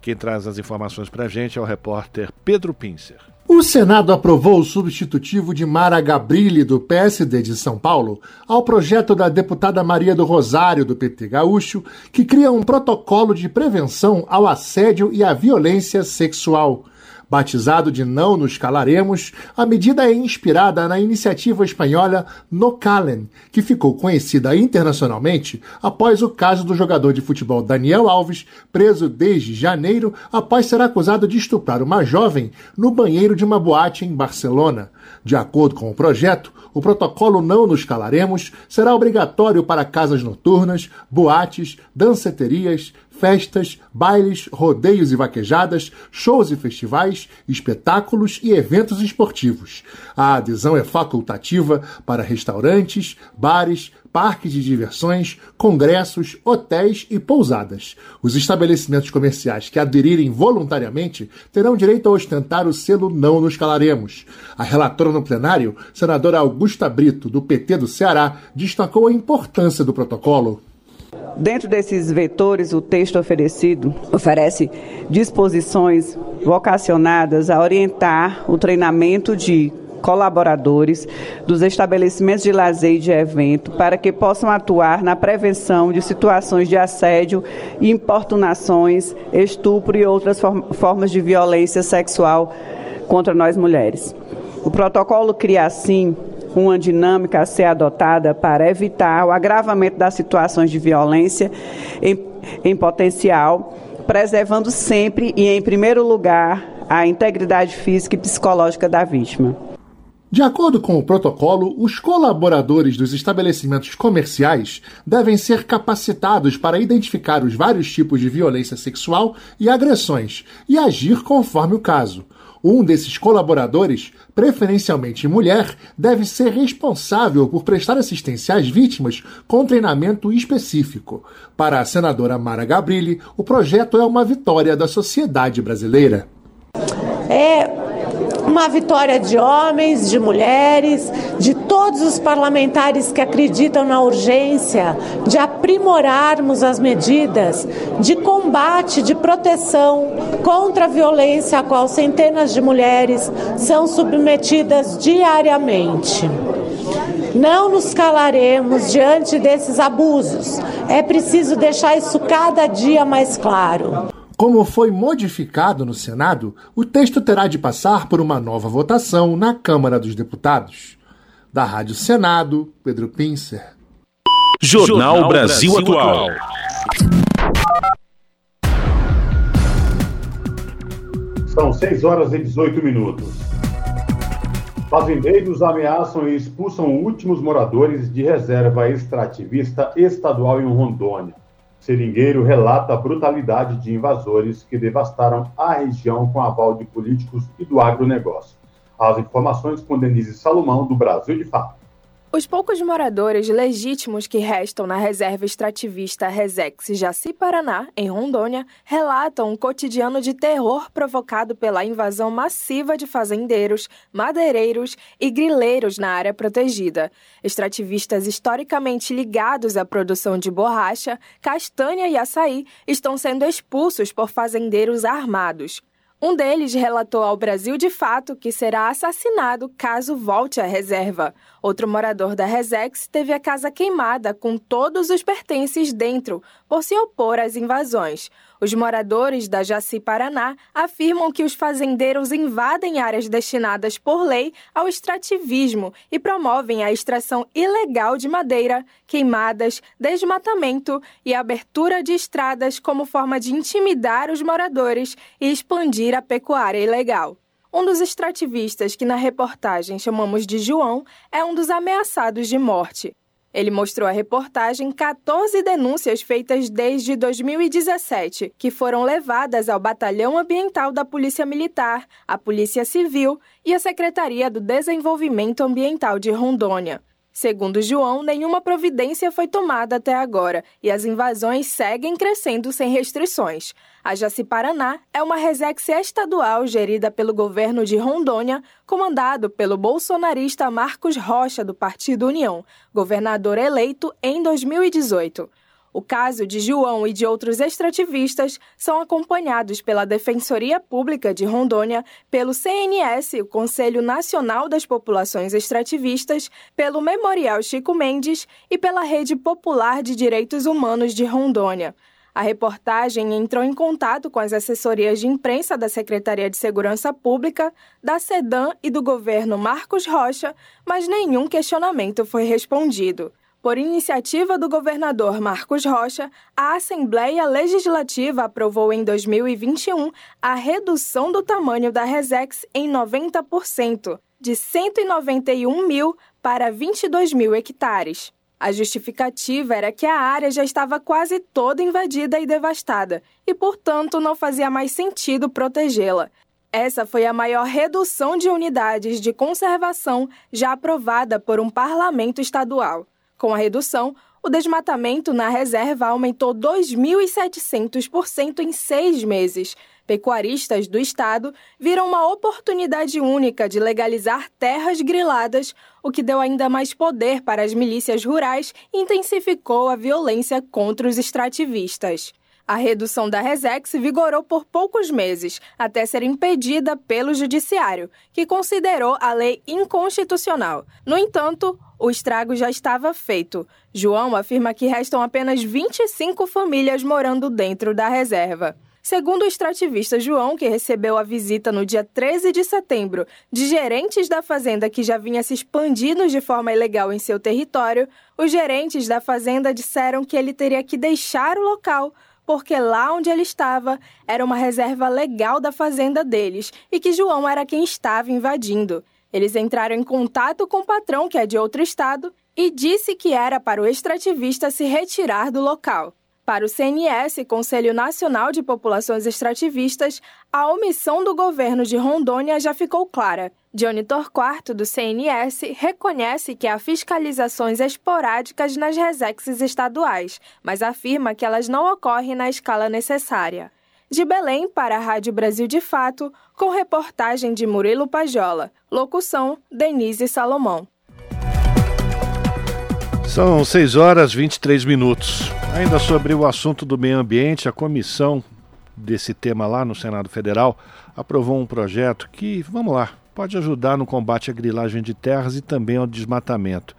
[SPEAKER 1] Quem traz as informações para a gente é o repórter Pedro Pincer.
[SPEAKER 40] O Senado aprovou o substitutivo de Mara Gabrilli, do PSD de São Paulo, ao projeto da deputada Maria do Rosário, do PT Gaúcho, que cria um protocolo de prevenção ao assédio e à violência sexual. Batizado de Não Nos Calaremos, a medida é inspirada na iniciativa espanhola No Calen, que ficou conhecida internacionalmente após o caso do jogador de futebol Daniel Alves, preso desde janeiro após ser acusado de estuprar uma jovem no banheiro de uma boate em Barcelona. De acordo com o projeto, o protocolo Não Nos Calaremos será obrigatório para casas noturnas, boates, danceterias, festas, bailes, rodeios e vaquejadas, shows e festivais, espetáculos e eventos esportivos. A adesão é facultativa para restaurantes, bares, parques de diversões, congressos, hotéis e pousadas. Os estabelecimentos comerciais que aderirem voluntariamente terão direito a ostentar o selo Não Nos Calaremos. A relatora no plenário, senadora Augusta Brito, do PT do Ceará, destacou a importância do protocolo.
[SPEAKER 41] Dentro desses vetores, o texto oferecido oferece disposições vocacionadas a orientar o treinamento de colaboradores dos estabelecimentos de lazer e de evento para que possam atuar na prevenção de situações de assédio, importunações, estupro e outras formas de violência sexual contra nós mulheres. O protocolo cria, assim, uma dinâmica a ser adotada para evitar o agravamento das situações de violência em, em potencial, preservando sempre e em primeiro lugar a integridade física e psicológica da vítima.
[SPEAKER 40] De acordo com o protocolo, os colaboradores dos estabelecimentos comerciais devem ser capacitados para identificar os vários tipos de violência sexual e agressões e agir conforme o caso. Um desses colaboradores, preferencialmente mulher, deve ser responsável por prestar assistência às vítimas com treinamento específico. Para a senadora Mara Gabrilli, o projeto é uma vitória da sociedade brasileira.
[SPEAKER 42] É uma vitória de homens, de mulheres, de todos os parlamentares que acreditam na urgência de aprimorarmos as medidas de combate, de proteção contra a violência a qual centenas de mulheres são submetidas diariamente. Não nos calaremos diante desses abusos. É preciso deixar isso cada dia mais claro.
[SPEAKER 40] Como foi modificado no Senado, o texto terá de passar por uma nova votação na Câmara dos Deputados. Da Rádio Senado, Pedro Pincer.
[SPEAKER 2] Jornal, Brasil, Brasil Atual.
[SPEAKER 3] São 6 horas e 18 minutos. Fazendeiros ameaçam e expulsam últimos moradores de reserva extrativista estadual em Rondônia. Seringueiro relata a brutalidade de invasores que devastaram a região com aval de políticos e do agronegócio. As informações com Denise Salomão, do Brasil de Fato.
[SPEAKER 43] Os poucos moradores legítimos que restam na reserva extrativista Resex Jaci Paraná, em Rondônia, relatam um cotidiano de terror provocado pela invasão massiva de fazendeiros, madeireiros e grileiros na área protegida. Extrativistas historicamente ligados à produção de borracha, castanha e açaí estão sendo expulsos por fazendeiros armados. Um deles relatou ao Brasil de fato que será assassinado caso volte à reserva. Outro morador da Resex teve a casa queimada com todos os pertences dentro, por se opor às invasões. Os moradores da Jaci Paraná afirmam que os fazendeiros invadem áreas destinadas por lei ao extrativismo e promovem a extração ilegal de madeira, queimadas, desmatamento e abertura de estradas como forma de intimidar os moradores e expandir a pecuária ilegal. Um dos extrativistas que na reportagem chamamos de João é um dos ameaçados de morte. Ele mostrou à reportagem 14 denúncias feitas desde 2017, que foram levadas ao Batalhão Ambiental da Polícia Militar, à Polícia Civil e à Secretaria do Desenvolvimento Ambiental de Rondônia. Segundo João, nenhuma providência foi tomada até agora e as invasões seguem crescendo sem restrições. A Jaci Paraná é uma resex estadual gerida pelo governo de Rondônia, comandado pelo bolsonarista Marcos Rocha, do Partido União, governador eleito em 2018. O caso de João e de outros extrativistas são acompanhados pela Defensoria Pública de Rondônia, pelo CNS, o Conselho Nacional das Populações Extrativistas, pelo Memorial Chico Mendes e pela Rede Popular de Direitos Humanos de Rondônia. A reportagem entrou em contato com as assessorias de imprensa da Secretaria de Segurança Pública, da SEDAM e do governo Marcos Rocha, mas nenhum questionamento foi respondido. Por iniciativa do governador Marcos Rocha, a Assembleia Legislativa aprovou em 2021 a redução do tamanho da Resex em 90%, de 191 mil para 22 mil hectares. A justificativa era que a área já estava quase toda invadida e devastada e, portanto, não fazia mais sentido protegê-la. Essa foi a maior redução de unidades de conservação já aprovada por um parlamento estadual. Com a redução, o desmatamento na reserva aumentou 2.700% em seis meses. Pecuaristas do estado viram uma oportunidade única de legalizar terras griladas, o que deu ainda mais poder para as milícias rurais e intensificou a violência contra os extrativistas. A redução da Resex vigorou por poucos meses, até ser impedida pelo Judiciário, que considerou a lei inconstitucional. No entanto, o estrago já estava feito. João afirma que restam apenas 25 famílias morando dentro da reserva. Segundo o extrativista João, que recebeu a visita no dia 13 de setembro de gerentes da fazenda que já vinha se expandindo de forma ilegal em seu território, os gerentes da fazenda disseram que ele teria que deixar o local porque lá onde ele estava era uma reserva legal da fazenda deles e que João era quem estava invadindo. Eles entraram em contato com o patrão, que é de outro estado, e disse que era para o extrativista se retirar do local. Para o CNS, Conselho Nacional de Populações Extrativistas, a omissão do governo de Rondônia já ficou clara. Johnny Torquato, do CNS, reconhece que há fiscalizações esporádicas nas resexes estaduais, mas afirma que elas não ocorrem na escala necessária. De Belém para a Rádio Brasil de Fato, com reportagem de Murilo Pajola. Locução: Denise Salomão.
[SPEAKER 1] São 6 horas e 23 minutos. Ainda sobre o assunto do meio ambiente, a comissão desse tema lá no Senado Federal aprovou um projeto que, vamos lá, pode ajudar no combate à grilagem de terras e também ao desmatamento.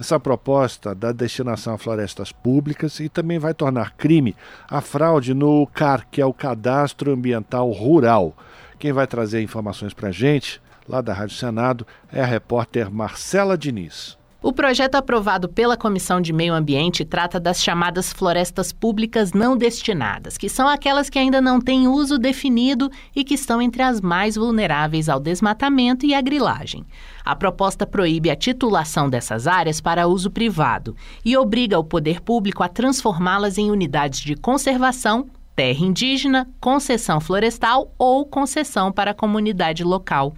[SPEAKER 1] Essa proposta dá destinação a florestas públicas e também vai tornar crime a fraude no CAR, que é o Cadastro Ambiental Rural. Quem vai trazer informações para a gente, lá da Rádio Senado, é a repórter Marcela Diniz.
[SPEAKER 44] O projeto aprovado pela Comissão de Meio Ambiente trata das chamadas florestas públicas não destinadas, que são aquelas que ainda não têm uso definido e que estão entre as mais vulneráveis ao desmatamento e à grilagem. A proposta proíbe a titulação dessas áreas para uso privado e obriga o poder público a transformá-las em unidades de conservação, terra indígena, concessão florestal ou concessão para a comunidade local.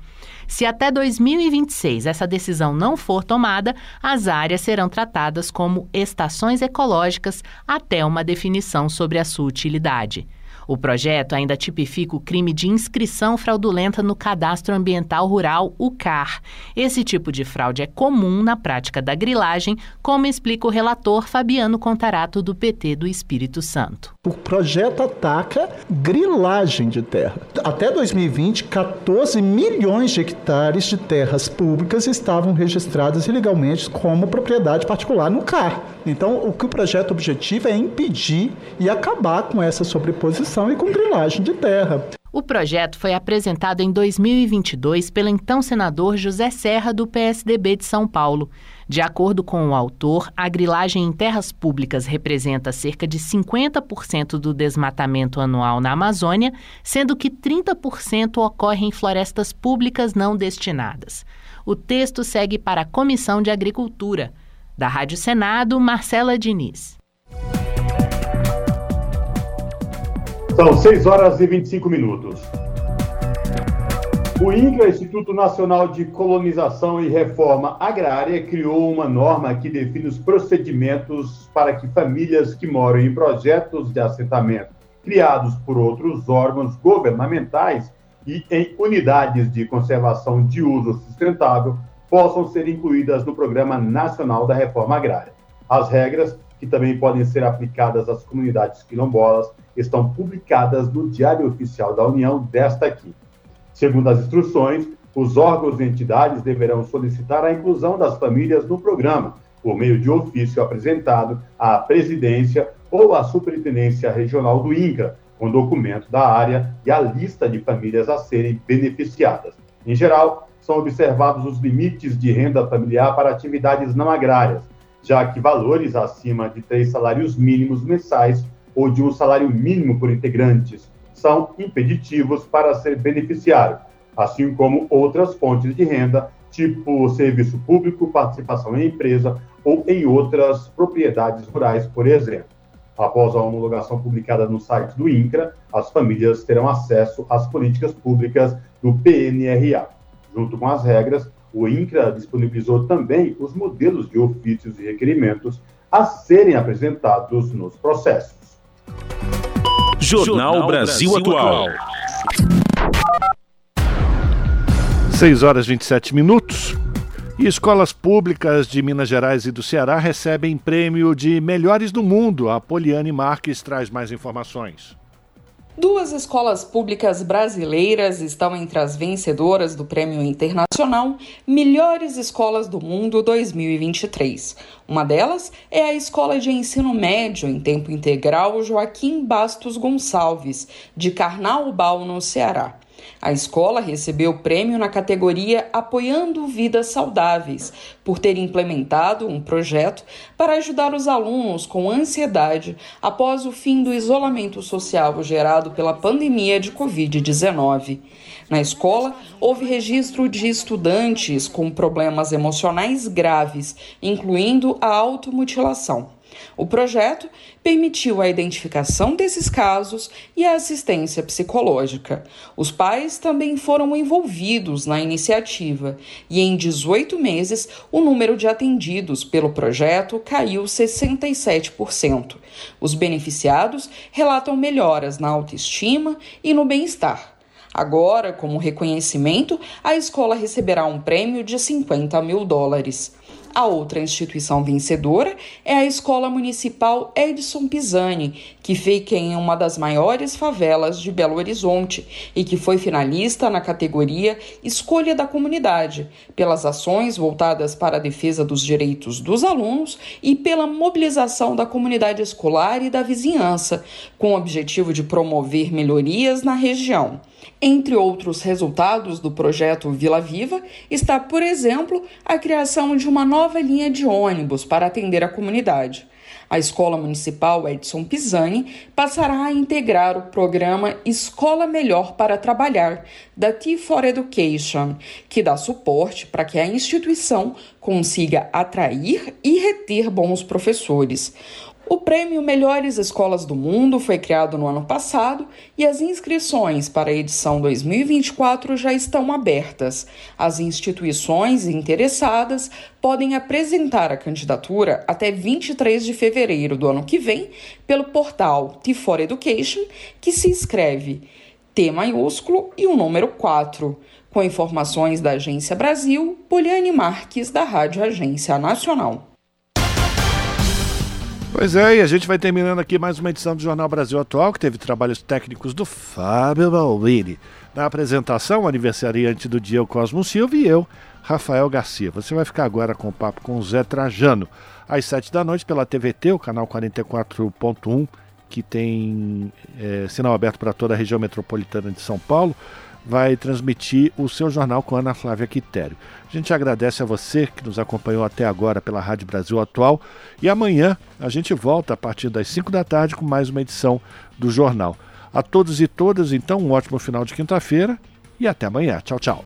[SPEAKER 44] Se até 2026 essa decisão não for tomada, as áreas serão tratadas como estações ecológicas até uma definição sobre a sua utilidade. O projeto ainda tipifica o crime de inscrição fraudulenta no Cadastro Ambiental Rural, o CAR. Esse tipo de fraude é comum na prática da grilagem, como explica o relator Fabiano Contarato, do PT do Espírito Santo.
[SPEAKER 45] O projeto ataca grilagem de terra. Até 2020, 14 milhões de hectares de terras públicas estavam registradas ilegalmente como propriedade particular no CAR. Então, o que o projeto objetiva é impedir e acabar com essa sobreposição e com grilagem de terra.
[SPEAKER 44] O projeto foi apresentado em 2022 pelo então senador José Serra, do PSDB de São Paulo. De acordo com o autor, a grilagem em terras públicas representa cerca de 50% do desmatamento anual na Amazônia, sendo que 30% ocorre em florestas públicas não destinadas. O texto segue para a Comissão de Agricultura. Da Rádio Senado, Marcela Diniz.
[SPEAKER 3] São 6 horas e 25 minutos. O INCRA, Instituto Nacional de Colonização e Reforma Agrária, criou uma norma que define os procedimentos para que famílias que moram em projetos de assentamento criados por outros órgãos governamentais e em unidades de conservação de uso sustentável possam ser incluídas no Programa Nacional da Reforma Agrária. As regras, que também podem ser aplicadas às comunidades quilombolas, estão publicadas no Diário Oficial da União desta aqui. Segundo as instruções, os órgãos e entidades deverão solicitar a inclusão das famílias no programa, por meio de ofício apresentado à presidência ou à superintendência regional do INCRA, com documento da área e a lista de famílias a serem beneficiadas. Em geral, são observados os limites de renda familiar para atividades não agrárias, já que valores acima de três salários mínimos mensais ou de um salário mínimo por integrantes são impeditivos para ser beneficiário, assim como outras fontes de renda, tipo serviço público, participação em empresa ou em outras propriedades rurais, por exemplo. Após a homologação publicada no site do INCRA, as famílias terão acesso às políticas públicas do PNRA. Junto com as regras, o INCRA disponibilizou também os modelos de ofícios e requerimentos a serem apresentados nos processos.
[SPEAKER 2] Jornal Brasil Atual.
[SPEAKER 1] 6 horas e 27 minutos. E escolas públicas de Minas Gerais e do Ceará recebem prêmio de melhores do mundo. A Poliane Marques traz mais informações.
[SPEAKER 46] Duas escolas públicas brasileiras estão entre as vencedoras do Prêmio Internacional Melhores Escolas do Mundo 2023. Uma delas é a Escola de Ensino Médio em Tempo Integral Joaquim Bastos Gonçalves, de Carnaubal, no Ceará. A escola recebeu o prêmio na categoria Apoiando Vidas Saudáveis, por ter implementado um projeto para ajudar os alunos com ansiedade após o fim do isolamento social gerado pela pandemia de Covid-19. Na escola, houve registro de estudantes com problemas emocionais graves, incluindo a automutilação. O projeto permitiu a identificação desses casos e a assistência psicológica. Os pais também foram envolvidos na iniciativa e, em 18 meses, o número de atendidos pelo projeto caiu 67%. Os beneficiados relatam melhoras na autoestima e no bem-estar. Agora, como reconhecimento, a escola receberá um prêmio de 50 mil dólares. A outra instituição vencedora é a Escola Municipal Edson Pisani, que fica em uma das maiores favelas de Belo Horizonte e que foi finalista na categoria Escolha da Comunidade, pelas ações voltadas para a defesa dos direitos dos alunos e pela mobilização da comunidade escolar e da vizinhança, com o objetivo de promover melhorias na região. Entre outros resultados do projeto Vila Viva está, por exemplo, a criação de uma nova linha de ônibus para atender a comunidade. A Escola Municipal Edson Pisani passará a integrar o programa Escola Melhor para Trabalhar, da T4 Education, que dá suporte para que a instituição consiga atrair e reter bons professores. O prêmio Melhores Escolas do Mundo foi criado no ano passado e as inscrições para a edição 2024 já estão abertas. As instituições interessadas podem apresentar a candidatura até 23 de fevereiro do ano que vem pelo portal T4 Education, que se escreve T maiúsculo e o número 4. Com informações da Agência Brasil, Poliane Marques, da Rádio Agência Nacional.
[SPEAKER 1] Pois é, e a gente vai terminando aqui mais uma edição do Jornal Brasil Atual, que teve trabalhos técnicos do Fábio Balbini. Na apresentação, o aniversariante do dia, o Cosmo Silva, e eu, Rafael Garcia. Você vai ficar agora com o papo com o Zé Trajano, às sete da noite pela TVT, o canal 44.1, que tem é, sinal aberto para toda a região metropolitana de São Paulo vai transmitir o seu jornal com Ana Flávia Quitério. A gente agradece a você que nos acompanhou até agora pela Rádio Brasil Atual e amanhã a gente volta a partir das 5 da tarde com mais uma edição do jornal. A todos e todas, então, um ótimo final de quinta-feira e até amanhã. Tchau, tchau.